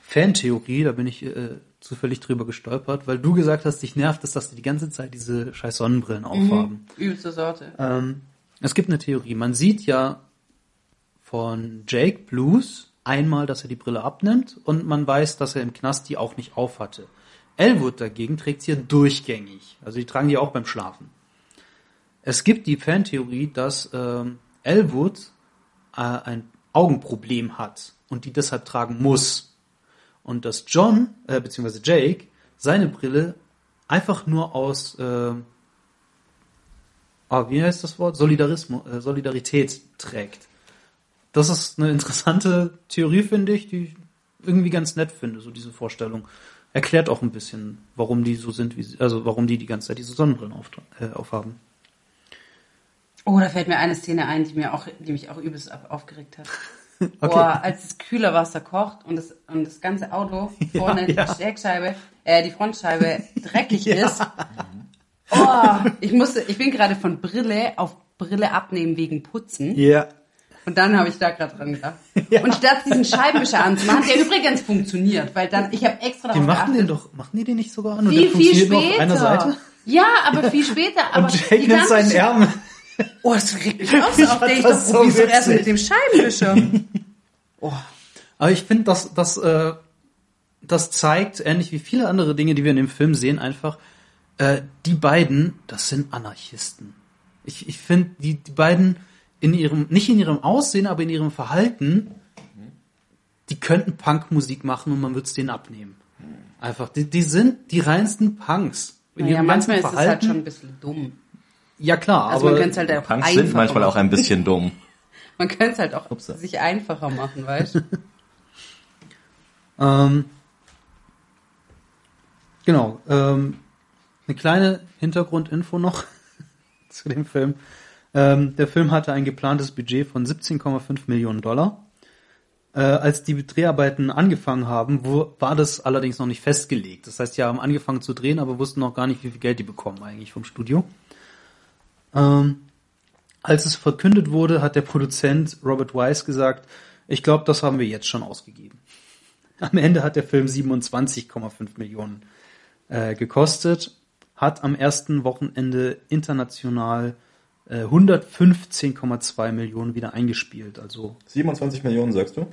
Fantheorie, da bin ich äh, zufällig drüber gestolpert, weil du gesagt hast, dich nervt es, dass die die ganze Zeit diese scheiß Sonnenbrillen aufhaben. Übelste Sorte. Ähm, es gibt eine Theorie. Man sieht ja von Jake Blues einmal, dass er die Brille abnimmt und man weiß, dass er im Knast die auch nicht aufhatte. Elwood dagegen trägt sie ja durchgängig. Also die tragen die auch beim Schlafen. Es gibt die Fantheorie, dass ähm, Elwood äh, ein Augenproblem hat und die deshalb tragen muss. Und dass John, äh, beziehungsweise Jake, seine Brille einfach nur aus äh, ah, wie heißt das Wort? Solidarismus, äh, Solidarität trägt. Das ist eine interessante Theorie, finde ich, die irgendwie ganz nett finde, so diese Vorstellung. Erklärt auch ein bisschen, warum die so sind, wie sie, also warum die die ganze Zeit diese Sonnenbrillen auf, äh, aufhaben. Oh, da fällt mir eine Szene ein, die mir auch, die mich auch übelst aufgeregt hat. Okay. Boah, als das Kühlerwasser kocht und das, und das ganze Auto vorne, ja. die Steckscheibe, äh, die Frontscheibe dreckig ist. Oh, ich musste, ich bin gerade von Brille auf Brille abnehmen wegen Putzen. Ja. Und dann habe ich da gerade dran gedacht. Und statt diesen Scheibenwischer anzumachen, der übrigens funktioniert, weil dann, ich habe extra Die darauf machen den geachtet, doch, machen die den nicht sogar an? viel, viel später. auf einer Seite? Ja, aber viel später. Aber Und die nimmt seinen Ärmel. Oh, das regt mich auf. fand Der ich das doch so doch erst mit dem Scheibenwischer. Oh. Aber ich finde, dass das, äh, das zeigt, ähnlich wie viele andere Dinge, die wir in dem Film sehen, einfach, äh, die beiden, das sind Anarchisten. Ich, ich finde, die, die beiden in ihrem, nicht in ihrem Aussehen, aber in ihrem Verhalten, die könnten Punkmusik machen und man würde es denen abnehmen. Einfach, die, die sind die reinsten Punks. In Naja, ihrem ganzen manchmal ist es halt schon ein bisschen dumm. Ja klar, Also aber man halt auch Punks sind manchmal auch ein bisschen dumm. Man könnte es halt auch Upsa. sich einfacher machen, weißt du? Ähm, genau. Ähm, eine kleine Hintergrundinfo noch zu dem Film. Ähm, der Film hatte ein geplantes Budget von 17,5 Millionen Dollar. Äh, als die Dreharbeiten angefangen haben, wo, war das allerdings noch nicht festgelegt. Das heißt, die haben angefangen zu drehen, aber wussten noch gar nicht, wie viel Geld die bekommen eigentlich vom Studio. Ähm, als es verkündet wurde, hat der Produzent Robert Wise gesagt, ich glaube, das haben wir jetzt schon ausgegeben. Am Ende hat der Film 27,5 Millionen äh, gekostet, hat am ersten Wochenende international äh, 115,2 Millionen wieder eingespielt. Also 27 Millionen, sagst du?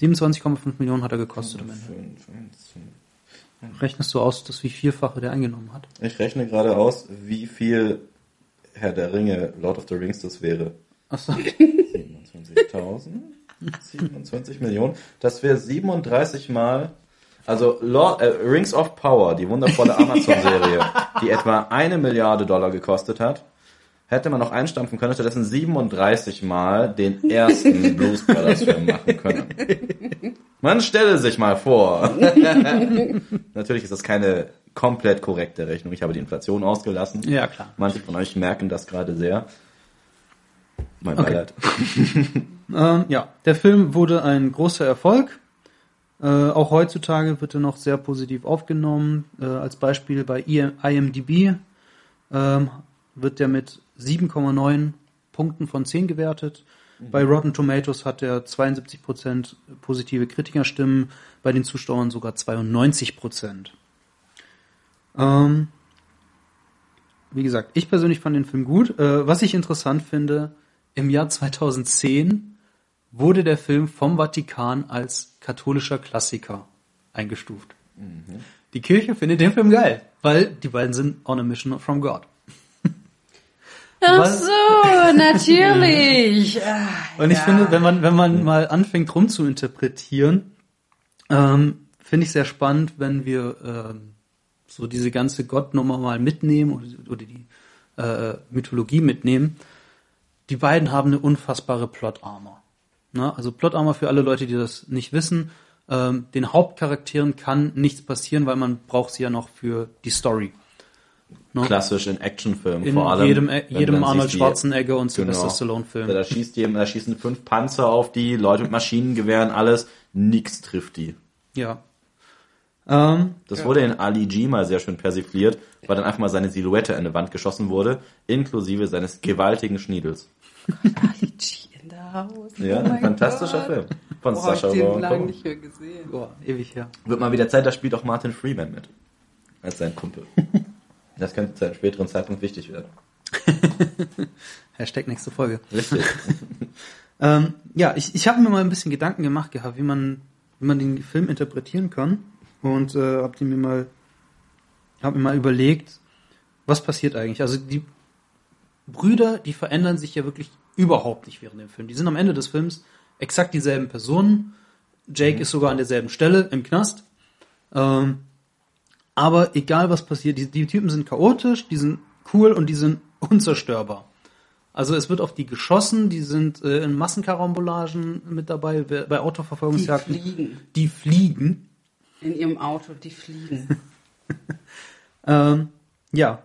27,5 Millionen hat er gekostet am Ende. Rechnest du aus, dass wie vielfache der eingenommen hat? Ich rechne gerade aus, wie viel Herr der Ringe, Lord of the Rings das wäre. Achso. 27.000? 27 Millionen. Das wäre 37 mal. Also Lord, äh, Rings of Power, die wundervolle Amazon-Serie, die etwa eine Milliarde Dollar gekostet hat, hätte man noch einstampfen können, stattdessen 37 Mal den ersten Blues Brothers Film machen können. Man stelle sich mal vor. Natürlich ist das keine komplett korrekte Rechnung. Ich habe die Inflation ausgelassen. Ja, klar. Manche von euch merken das gerade sehr. Mein Okay. Beileid. Ähm, ja, der Film wurde ein großer Erfolg. Äh, auch heutzutage wird er noch sehr positiv aufgenommen. Äh, als Beispiel bei IM IMDb ähm, wird der mit 7,9 Punkten von 10 gewertet. Bei Rotten Tomatoes hat er 72% positive Kritikerstimmen, bei den Zuschauern sogar 92%. Ähm, wie gesagt, ich persönlich fand den Film gut. Äh, was ich interessant finde, im Jahr 2010 wurde der Film vom Vatikan als katholischer Klassiker eingestuft. Die Kirche findet den Film geil, weil die beiden sind on a mission from God. Ach Was? so, natürlich. Ah, Und ich ja. finde, wenn man, wenn man mal anfängt rum zu interpretieren, ähm, finde ich sehr spannend, wenn wir ähm, so diese ganze Gottnummer mal mitnehmen oder, oder die äh, Mythologie mitnehmen. Die beiden haben eine unfassbare Plot-Armor. Ne? Also Plot-Armor für alle Leute, die das nicht wissen, ähm, den Hauptcharakteren kann nichts passieren, weil man braucht sie ja noch für die Story. Ne? Klassisch in Actionfilmen In vor allem. jedem, wenn jedem Arnold Genau. Schwarzenegger und Sylvester Stallone-Film. Da schießt da schießen fünf Panzer auf die, Leute mit Maschinengewehren, alles, nix trifft die. Ja. Ähm, Das wurde in Ali G mal sehr schön persifliert, weil dann einfach mal seine Silhouette in eine Wand geschossen wurde, inklusive seines gewaltigen Schniedels. Ali G in the house. Ja, Oh ein fantastischer Gott. Film. Von Boah, hab ich den lange nicht mehr gesehen. boah, ewig her. Wird mal wieder Zeit, da spielt auch Martin Freeman mit. Als sein Kumpel. Das könnte zu einem späteren Zeitpunkt wichtig werden. Hashtag nächste Folge. Richtig. Ähm, ja, ich, ich habe mir mal ein bisschen Gedanken gemacht gehabt, wie man, wie man den Film interpretieren kann. Und äh, hab die mir mal, hab mir mal überlegt, was passiert eigentlich. Also die Brüder, die verändern sich ja wirklich überhaupt nicht während dem Film. Die sind am Ende des Films exakt dieselben Personen. Jake ist sogar an derselben Stelle im Knast. Ähm, aber egal was passiert, die, die Typen sind chaotisch, die sind cool und die sind unzerstörbar. Also es wird auf die geschossen, die sind äh, in Massenkarambolagen mit dabei, bei bei Autoverfolgungsjagden. Die fliegen. Die fliegen. In ihrem Auto, die fliegen. Ähm, ja.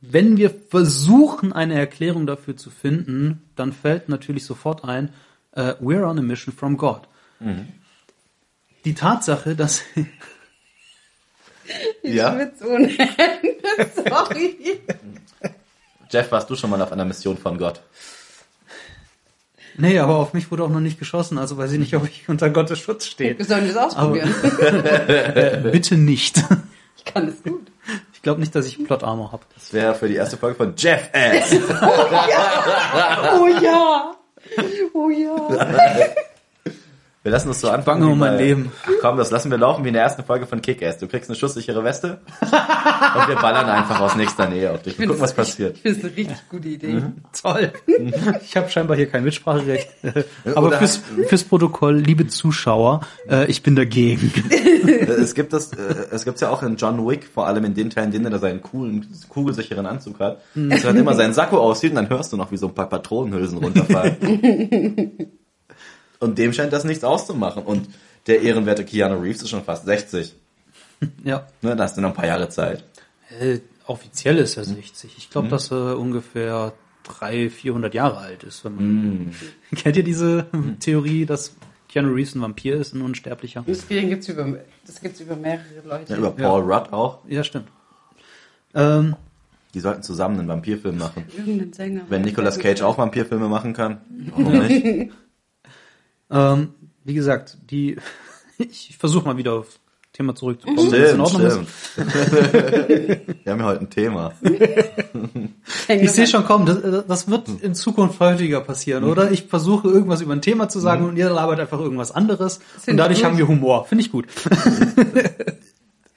Wenn wir versuchen, eine Erklärung dafür zu finden, dann fällt natürlich sofort ein, äh, we're on a mission from God. Die Tatsache, dass Ja? Schwitz ohne Ende, sorry. Jeff, warst du schon mal auf einer Mission von Gott? Nee, aber auf mich wurde auch noch nicht geschossen, also weiß ich nicht, ob ich unter Gottes Schutz stehe. Wir sollen das ausprobieren. Äh, bitte nicht. Ich kann das gut. Ich glaube nicht, dass ich Plot Armor habe. Das wäre für die erste Folge von Jeff Ass. Oh ja. Oh ja. Wir lassen es so anfangen. Bange um mein Leben. Ach komm, das lassen wir laufen wie in der ersten Folge von Kick-Ass. Du kriegst eine schusssichere Weste und wir ballern einfach aus nächster Nähe auf dich. Wir gucken, was passiert. Ich finde es eine richtig gute Idee. Toll. Ich habe scheinbar hier kein Mitspracherecht. Aber Oder- fürs, fürs Protokoll, liebe Zuschauer, äh, ich bin dagegen. Es gibt das, äh, es gibt's ja auch in John Wick, vor allem in den Teilen, in denen er seinen coolen, kugelsicheren Anzug hat, dass er dann immer seinen Sakko aussieht und dann hörst du noch, wie so ein paar Patronenhülsen runterfallen. und dem scheint das nichts auszumachen. Und der ehrenwerte Keanu Reeves ist schon fast 60. Ja. Ne, da hast du noch ein paar Jahre Zeit. Äh, offiziell ist er 60. Ich glaube, dass er ungefähr 300, 400 Jahre alt ist. Wenn man Kennt ihr diese Theorie, dass Keanu Reeves ein Vampir ist, ein Unsterblicher? Das gibt's über, das gibt's über mehrere Leute. Ja, über Paul Rudd auch. Ja, stimmt. Ähm, Die sollten zusammen einen Vampirfilm machen. Irgendein Sänger. Wenn Nicolas Cage auch Vampirfilme machen kann, warum nicht? Ähm, wie gesagt, die ich versuche mal wieder auf Thema zurückzukommen. wenn das in Stimmt, Ordnung ist. stimmt. Wir haben ja heute ein Thema. Ich sehe schon kommen, das, das wird in Zukunft häufiger passieren, oder? Ich versuche irgendwas über ein Thema zu sagen und ihr labert einfach irgendwas anderes und dadurch ich haben wir Humor. Finde ich gut.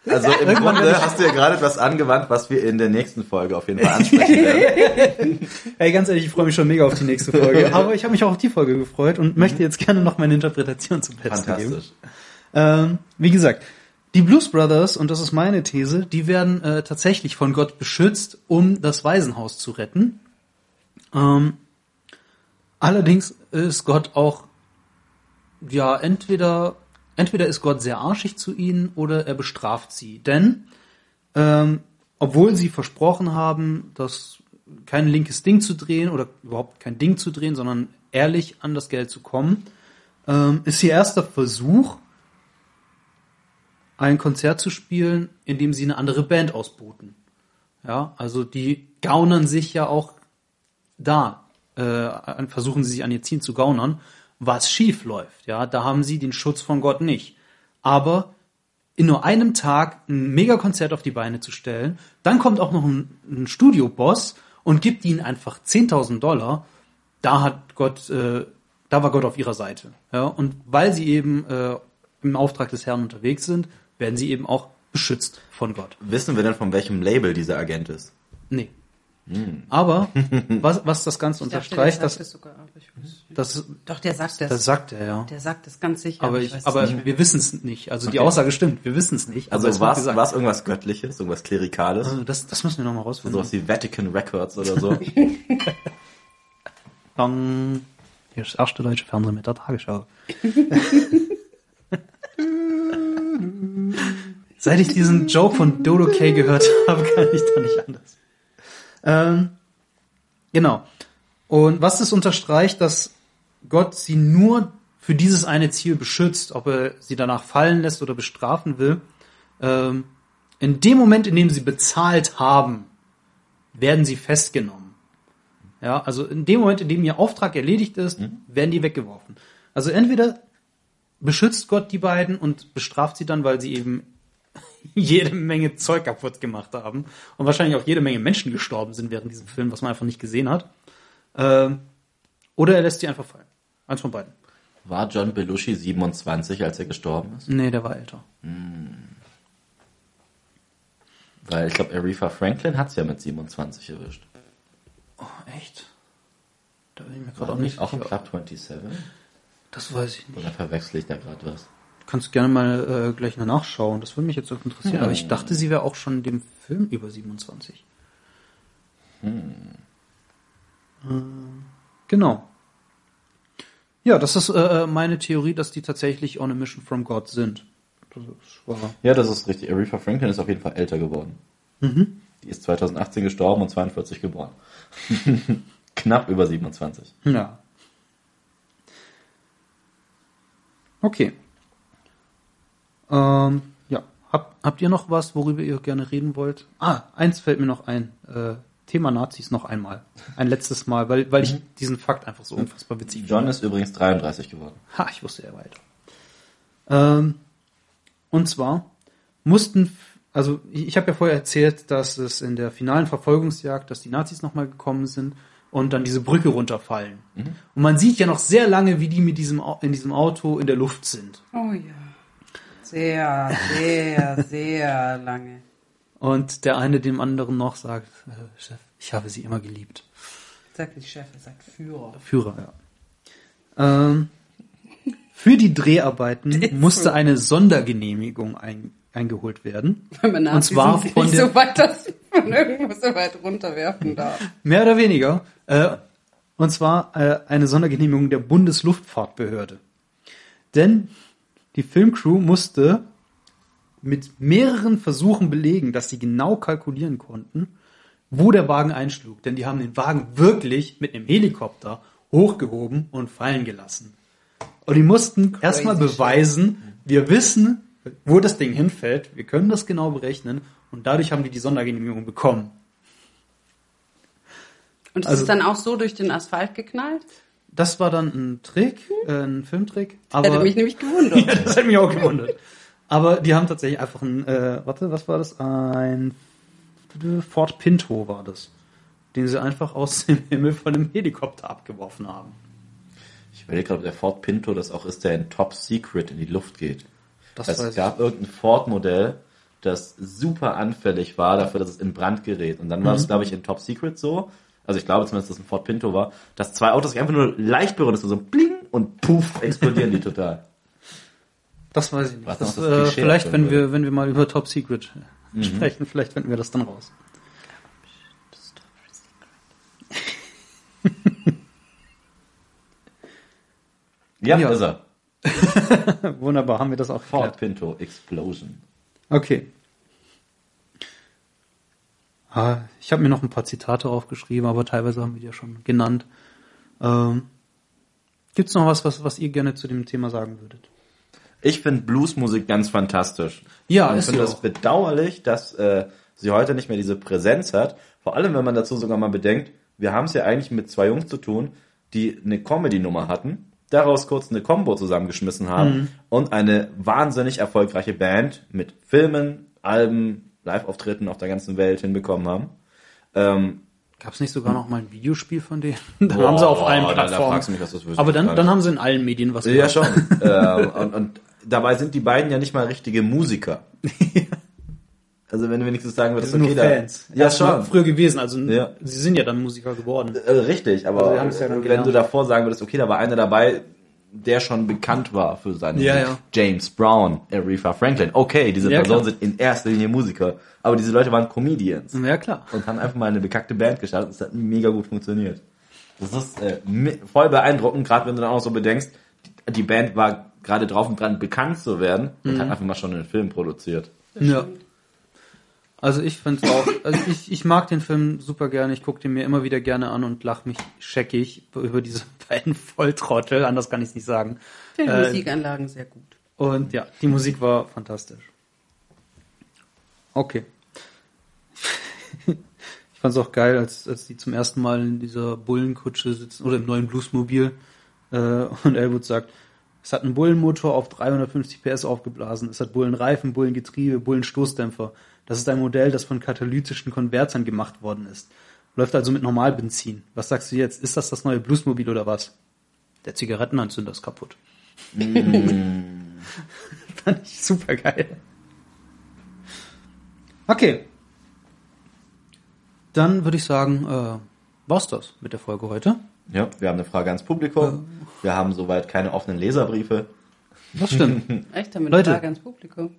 Also im Grunde hast du ja gerade etwas angewandt, was wir in der nächsten Folge auf jeden Fall ansprechen werden. Ey, ganz ehrlich, ich freue mich schon mega auf die nächste Folge. Aber ich habe mich auch auf die Folge gefreut und möchte jetzt gerne noch meine Interpretation zum Besten geben. Ähm, wie gesagt, die Blues Brothers, und das ist meine These, die werden äh, tatsächlich von Gott beschützt, um das Waisenhaus zu retten. Ähm, allerdings ist Gott auch, ja, entweder, entweder ist Gott sehr arschig zu ihnen oder er bestraft sie. Denn, ähm, obwohl sie versprochen haben, das kein linkes Ding zu drehen oder überhaupt kein Ding zu drehen, sondern ehrlich an das Geld zu kommen, ähm, ist ihr erster Versuch, ein Konzert zu spielen, in dem sie eine andere Band ausboten. Ja, also die gaunern sich ja auch da, äh, versuchen sie sich an ihr Ziel zu gaunern, was schief läuft. Ja, da haben sie den Schutz von Gott nicht. Aber in nur einem Tag ein Megakonzert auf die Beine zu stellen, dann kommt auch noch ein, ein Studioboss und gibt ihnen einfach 10.000 Dollar, da hat Gott, äh, da war Gott auf ihrer Seite. Ja, und weil sie eben äh, im Auftrag des Herrn unterwegs sind, werden sie eben auch beschützt von Gott. Wissen wir denn, von welchem Label dieser Agent ist? Nee. Aber was, was das Ganze Ich dachte, unterstreicht, der das, sagt es sogar, aber ich weiß nicht. das, Doch, der sagt das. das sagt er ja. der sagt das ganz sicher. Aber, ich ich, es aber nicht wir wissen es nicht. Also die Okay. Aussage stimmt, wir wissen es nicht. Also es was, gesagt. was irgendwas Göttliches, irgendwas Klerikales, Also das, das müssen wir nochmal rausfinden. sowas wie Vatican Records oder so. Dann hier ist das erste deutsche Fernsehen mit der Tagesschau. Seit ich diesen Joke von Dodo K gehört habe, kann ich da nicht anders. Ähm, genau. Und was das unterstreicht, dass Gott sie nur für dieses eine Ziel beschützt, ob er sie danach fallen lässt oder bestrafen will. Ähm, in dem Moment, in dem sie bezahlt haben, werden sie festgenommen. Ja, also in dem Moment, in dem ihr Auftrag erledigt ist, werden die weggeworfen. Also entweder beschützt Gott die beiden und bestraft sie dann, weil sie eben jede Menge Zeug kaputt gemacht haben und wahrscheinlich auch jede Menge Menschen gestorben sind während diesem Film, was man einfach nicht gesehen hat. Ähm, oder er lässt sie einfach fallen. Eins von beiden. War John Belushi 27, als er gestorben ist? Nee, der war älter. Weil ich glaube, Aretha Franklin hat's ja mit 27 erwischt. Oh, echt? Da bin ich mir gerade auch nicht auch im. Club 27? Das weiß ich nicht. Oder verwechsel ich da gerade was? Du kannst gerne mal äh, gleich mal nachschauen. Das würde mich jetzt auch interessieren. Aber ich dachte, sie wäre auch schon in dem Film über 27. Genau. Ja, das ist äh, meine Theorie, dass die tatsächlich on a mission from God sind. Das Ja, das ist richtig. Aretha Franklin ist auf jeden Fall älter geworden. Die ist 2018 gestorben und 42 geboren. Knapp über 27. Ja. Okay. Ähm, ja. Hab, habt ihr noch was, worüber ihr gerne reden wollt? Ah, eins fällt mir noch ein. Äh, Thema Nazis noch einmal. Ein letztes Mal, weil, weil ich diesen Fakt einfach so unfassbar witzig John ist übrigens 33 geworden. Ha, ich wusste ja weiter. Ähm, und zwar mussten, also ich, ich habe ja vorher erzählt, dass es in der finalen Verfolgungsjagd, dass die Nazis nochmal gekommen sind und dann diese Brücke runterfallen. Und man sieht ja noch sehr lange, wie die mit diesem in diesem Auto in der Luft sind. Oh ja. Sehr, sehr, sehr lange. Und der eine dem anderen noch sagt, äh, Chef, ich habe sie immer geliebt. Sagt nicht Chef, er sagt Führer. Führer, ja. Ähm, für die Dreharbeiten musste eine Sondergenehmigung ein, eingeholt werden. Weil man Und zwar sind von der, so weit, dass man irgendwo so weit runterwerfen darf. mehr oder weniger, äh, und zwar äh, eine Sondergenehmigung der Bundesluftfahrtbehörde. Denn die Filmcrew musste mit mehreren Versuchen belegen, dass sie genau kalkulieren konnten, wo der Wagen einschlug. Denn die haben den Wagen wirklich mit einem Helikopter hochgehoben und fallen gelassen. Und die mussten erstmal beweisen, wir wissen, wo das Ding hinfällt, wir können das genau berechnen und dadurch haben die die Sondergenehmigung bekommen. Und es Also- ist dann auch so durch den Asphalt geknallt? Das war dann ein Trick, äh, ein Filmtrick. Aber Hätte mich nämlich gewundert. ja, das hat mich auch gewundert. Aber die haben tatsächlich einfach ein, äh, warte, was war das? Ein Ford Pinto war das. Den sie einfach aus dem Himmel von einem Helikopter abgeworfen haben. Ich überlege gerade, ob der Ford Pinto das auch ist, der in Top Secret in die Luft geht. Das Also weiß es gab irgendein Ford-Modell, das super anfällig war dafür, dass es in Brand gerät. Und dann war es, glaube ich, in Top Secret so, also ich glaube zumindest, dass es ein Ford Pinto war, dass zwei Autos sich einfach nur leicht berühren, das ist so bling und puff, explodieren die total. Das weiß ich nicht. Was Das, das äh, vielleicht, wenn wir, wenn wir mal über Top Secret sprechen, vielleicht finden wir das dann raus. Ja, Ja. ist er. Wunderbar, haben wir das auch Ford geklärt. Pinto Explosion. Okay. Ah, Ich habe mir noch ein paar Zitate aufgeschrieben, aber teilweise haben wir die ja schon genannt. Ähm, Gibt es noch was, was, was ihr gerne zu dem Thema sagen würdet? Ich finde Bluesmusik ganz fantastisch. Ja, ich finde es bedauerlich, dass äh, sie heute nicht mehr diese Präsenz hat. Vor allem, wenn man dazu sogar mal bedenkt, wir haben es ja eigentlich mit zwei Jungs zu tun, die eine Comedy-Nummer hatten, daraus kurz eine Combo zusammengeschmissen haben Mhm. und eine wahnsinnig erfolgreiche Band mit Filmen, Alben, Live-Auftritten auf der ganzen Welt hinbekommen haben. Ähm, Gab es nicht sogar noch mal ein Videospiel von denen? Dann haben sie auf allen da- da Plattformen. mich, aber dann, dann haben sie in allen Medien was Ja, gemacht. schon. ähm, und, und dabei sind die beiden ja nicht mal richtige Musiker. Also wenn du wenigstens sagen würdest, okay, nur da- Fans. Ja, mal schon. Früher gewesen, also Ja. sie sind ja dann Musiker geworden. Äh, richtig, aber Also ja wenn gelernt. du davor sagen würdest, okay, da war einer dabei, der schon bekannt war für seine Ja, ja. James Brown, Aretha Franklin. Okay, diese Ja, Personen klar. sind in erster Linie Musiker, aber diese Leute waren Comedians Ja, klar. und haben einfach mal eine bekackte Band gestartet und es hat mega gut funktioniert. Das ist äh, voll beeindruckend, gerade wenn du dann auch so bedenkst, die, die Band war gerade drauf und dran, bekannt zu werden und Mhm. hat einfach mal schon einen Film produziert. Ja. Also ich finde auch, also ich, ich mag den Film super gerne, ich gucke den mir immer wieder gerne an und lach mich scheckig über diese beiden Volltrottel, anders kann ich es nicht sagen. Ich finde Äh, Musikanlagen sehr gut. Und ja, die Musik war fantastisch. Okay. Ich fand es auch geil, als, als die zum ersten Mal in dieser Bullenkutsche sitzen oder im neuen Bluesmobil äh, und Elwood sagt, es hat einen Bullenmotor auf 350 PS aufgeblasen, es hat Bullenreifen, Bullengetriebe, Bullenstoßdämpfer. Das ist ein Modell, das von katalytischen Konvertern gemacht worden ist. Läuft also mit Normalbenzin. Was sagst du jetzt? Ist das das neue Bluesmobil oder was? Der Zigarettenanzünder ist kaputt. Fand ich super geil. Okay. Dann würde ich sagen, äh, war's das mit der Folge heute. Ja, wir haben eine Frage ans Publikum. Wir haben soweit keine offenen Leserbriefe. Das stimmt. Echt, damit Leute. Frage ans Publikum.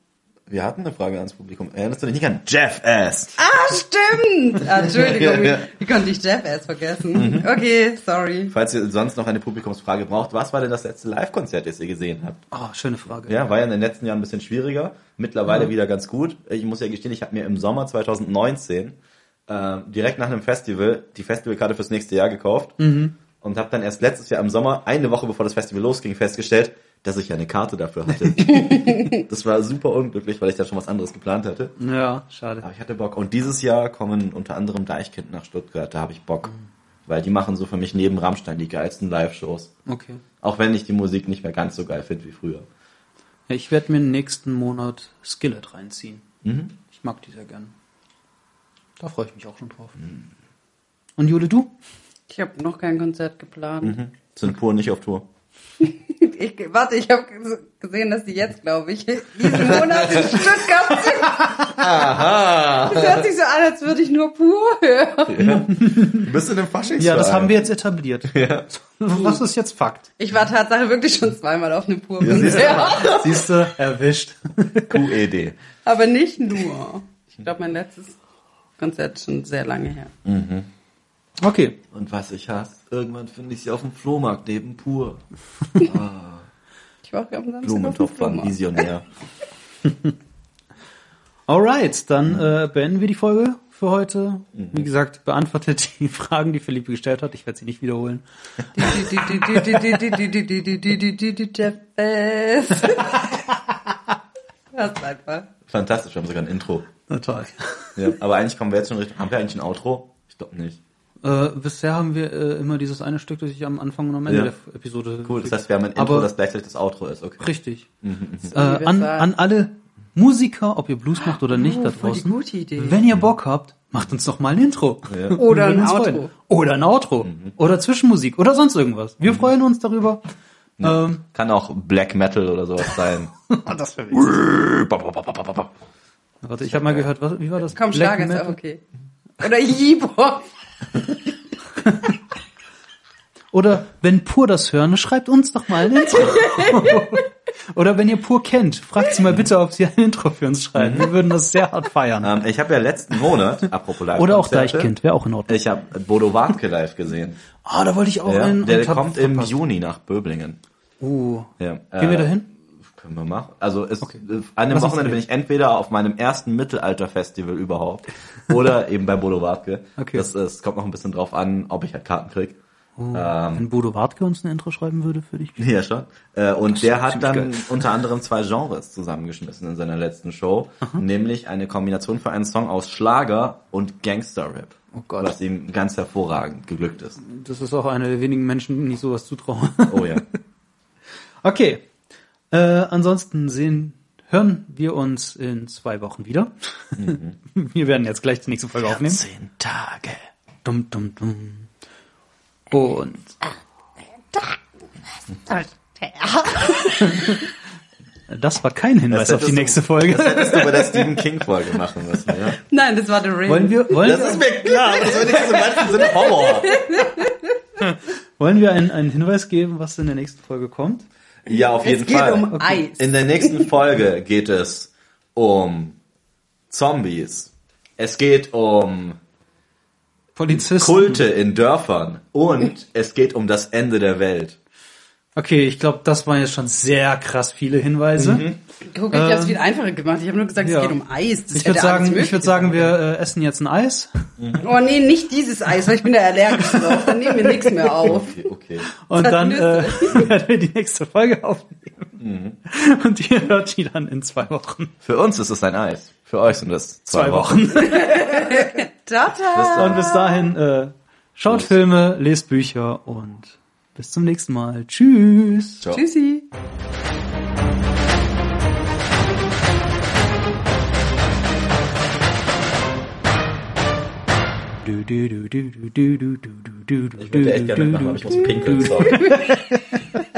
Wir hatten eine Frage ans Publikum. Erinnerst du dich nicht an Jeff S? Ah, stimmt! Ah, Entschuldigung, Ja, ja. wie konnte ich Jeff erst vergessen? Okay, sorry. Falls ihr sonst noch eine Publikumsfrage braucht, was war denn das letzte Live-Konzert, das ihr gesehen habt? Oh, schöne Frage. Ja, war ja in den letzten Jahren ein bisschen schwieriger. Mittlerweile wieder ganz gut. Ich muss ja gestehen, ich habe mir im Sommer 2019 äh, direkt nach einem Festival die Festivalkarte fürs nächste Jahr gekauft und habe dann erst letztes Jahr im Sommer, eine Woche bevor das Festival losging, festgestellt, dass ich ja eine Karte dafür hatte. das war super unglücklich, weil ich da schon was anderes geplant hatte. Ja, schade. Aber ich hatte Bock. Und dieses Jahr kommen unter anderem Deichkind nach Stuttgart. Da habe ich Bock. Weil die machen so für mich neben Rammstein die geilsten Live-Shows. Okay. Auch wenn ich die Musik nicht mehr ganz so geil finde wie früher. Ja, ich werde mir nächsten Monat Skillet reinziehen. Ich mag die sehr gern. Da freue ich mich auch schon drauf. Und Jule, du? Ich habe noch kein Konzert geplant. Sind pur nicht auf Tour. Ich, warte, ich habe gesehen, dass die jetzt, glaube ich, diesen Monat in Stuttgart sind. Aha. Das hört sich so an, als würde ich nur pur hören. Du bist in dem Faschingsverein. Ja, das haben wir jetzt etabliert. Was ist jetzt Fakt? Ich war Tatsache wirklich schon zweimal auf einem pur siehst du. Konzert. Siehst du, erwischt. QED. Aber nicht nur. Ich glaube, mein letztes Konzert ist schon sehr lange her. Okay. Und was ich hasse, irgendwann finde ich sie auf dem Flohmarkt neben pur. Ich war auch am Samstag dem Blumentopf-Mann, Flohmarkt. Visionär. Alright, dann äh, beenden wir die Folge für heute. Wie gesagt, beantwortet die Fragen, die Philippe gestellt hat. Ich werde sie nicht wiederholen. Das ist einfach. Fantastisch, wir haben sogar ein Intro. Na toll. Ja, aber eigentlich kommen wir jetzt schon Richtung. Haben wir eigentlich ein Outro? Ich glaube nicht. Äh, bisher haben wir äh, immer dieses eine Stück, das ich am Anfang und am Ende Ja. der Episode. Cool, das heißt, wir haben ein Intro, Aber- das gleichzeitig das Outro ist. Okay. Richtig. Äh, wie an, wir's sagen. an alle Musiker, ob ihr Blues macht oder nicht, Oh, da voll die draußen. gute Idee. Wenn ihr Bock habt, macht uns doch mal ein Intro. Ja. Oder ein Outro. freuen. Oder ein Outro. Oder Zwischenmusik. Oder sonst irgendwas. Wir freuen uns darüber. Ähm, Kann auch Black Metal oder sowas sein. das wäre Warte, ich habe mal gehört, was, wie war das? Komm, Black Schlager ist Metal? auch okay. Oder Hip-Hop. Oder wenn Pur das hören, schreibt uns doch mal ein Intro. Oder wenn ihr Pur kennt, fragt sie mal bitte, ob sie ein Intro für uns schreiben. Wir würden das sehr hart feiern. ähm, ich habe ja letzten Monat, apropos live Oder auch Deichkind, wäre auch in Ordnung. Ich habe Bodo Wartke live gesehen. Ah, da wollte ich auch Ja, einen. der kommt im verpasst. Juni nach Böblingen. Uh. Ja, Gehen wir dahin? Können wir machen. Also es, Okay. äh, an dem uns Wochenende bin ich entweder auf meinem ersten Mittelalter-Festival überhaupt oder eben bei Bodo Wartke. Okay. Das, es kommt noch ein bisschen drauf an, ob ich halt Karten krieg. Ähm, Wenn Bodo Wartke uns ein Intro schreiben würde für dich. Ja, schon. Äh, und der hat dann geil. unter anderem zwei Genres zusammengeschmissen in seiner letzten Show. Nämlich eine Kombination für einen Song aus Schlager und Gangster-Rap. Oh Gott. Was ihm ganz hervorragend geglückt ist. Das ist auch eine der wenigen Menschen, die ich sowas zutraue. Oh ja. Okay. Äh, ansonsten sehen, hören wir uns in zwei Wochen wieder. Wir werden jetzt gleich die nächste Folge aufnehmen. Zehn Tage. Dum, dum, dum. Und das war kein Hinweis Das auf die nächste Folge. Das hättest du bei der Stephen King-Folge machen müssen, ja? Nein, das war The Ring. Wollen wir, wollen, Das ist mir klar, das wird nicht so manchen Sinne Horror. wollen wir einen, einen Hinweis geben, was in der nächsten Folge kommt? Ja, auf jeden es geht Fall. um Eis. In der nächsten Folge geht es um Zombies. Es geht um Polizisten. Kulte in Dörfern und es geht um das Ende der Welt. Okay, ich glaube, das waren jetzt schon sehr krass viele Hinweise. Guck, ich hab's viel einfacher gemacht. Ich habe nur gesagt, ja. es geht um Eis. Das Ich würde sagen, ich würde sagen, wir äh, essen jetzt ein Eis. sein. Oh nee, nicht dieses Eis, weil ich bin da allergisch drauf. Dann nehmen wir nichts mehr auf. Okay, okay. Und Das dann äh, werden wir die nächste Folge aufnehmen. Und ihr hört die dann in zwei Wochen. Für uns ist es ein Eis. Für euch sind es zwei, Zwei Wochen. Wochen. Tata. Und bis dahin, äh, schaut Filme, lest Bücher und bis zum nächsten Mal. Tschüss. Ciao. Tschüssi. Du, du, du, du, du, du, du, du, du, du, Ich würde echt gerne mitmachen, aber ich muss pinkeln. Sorry.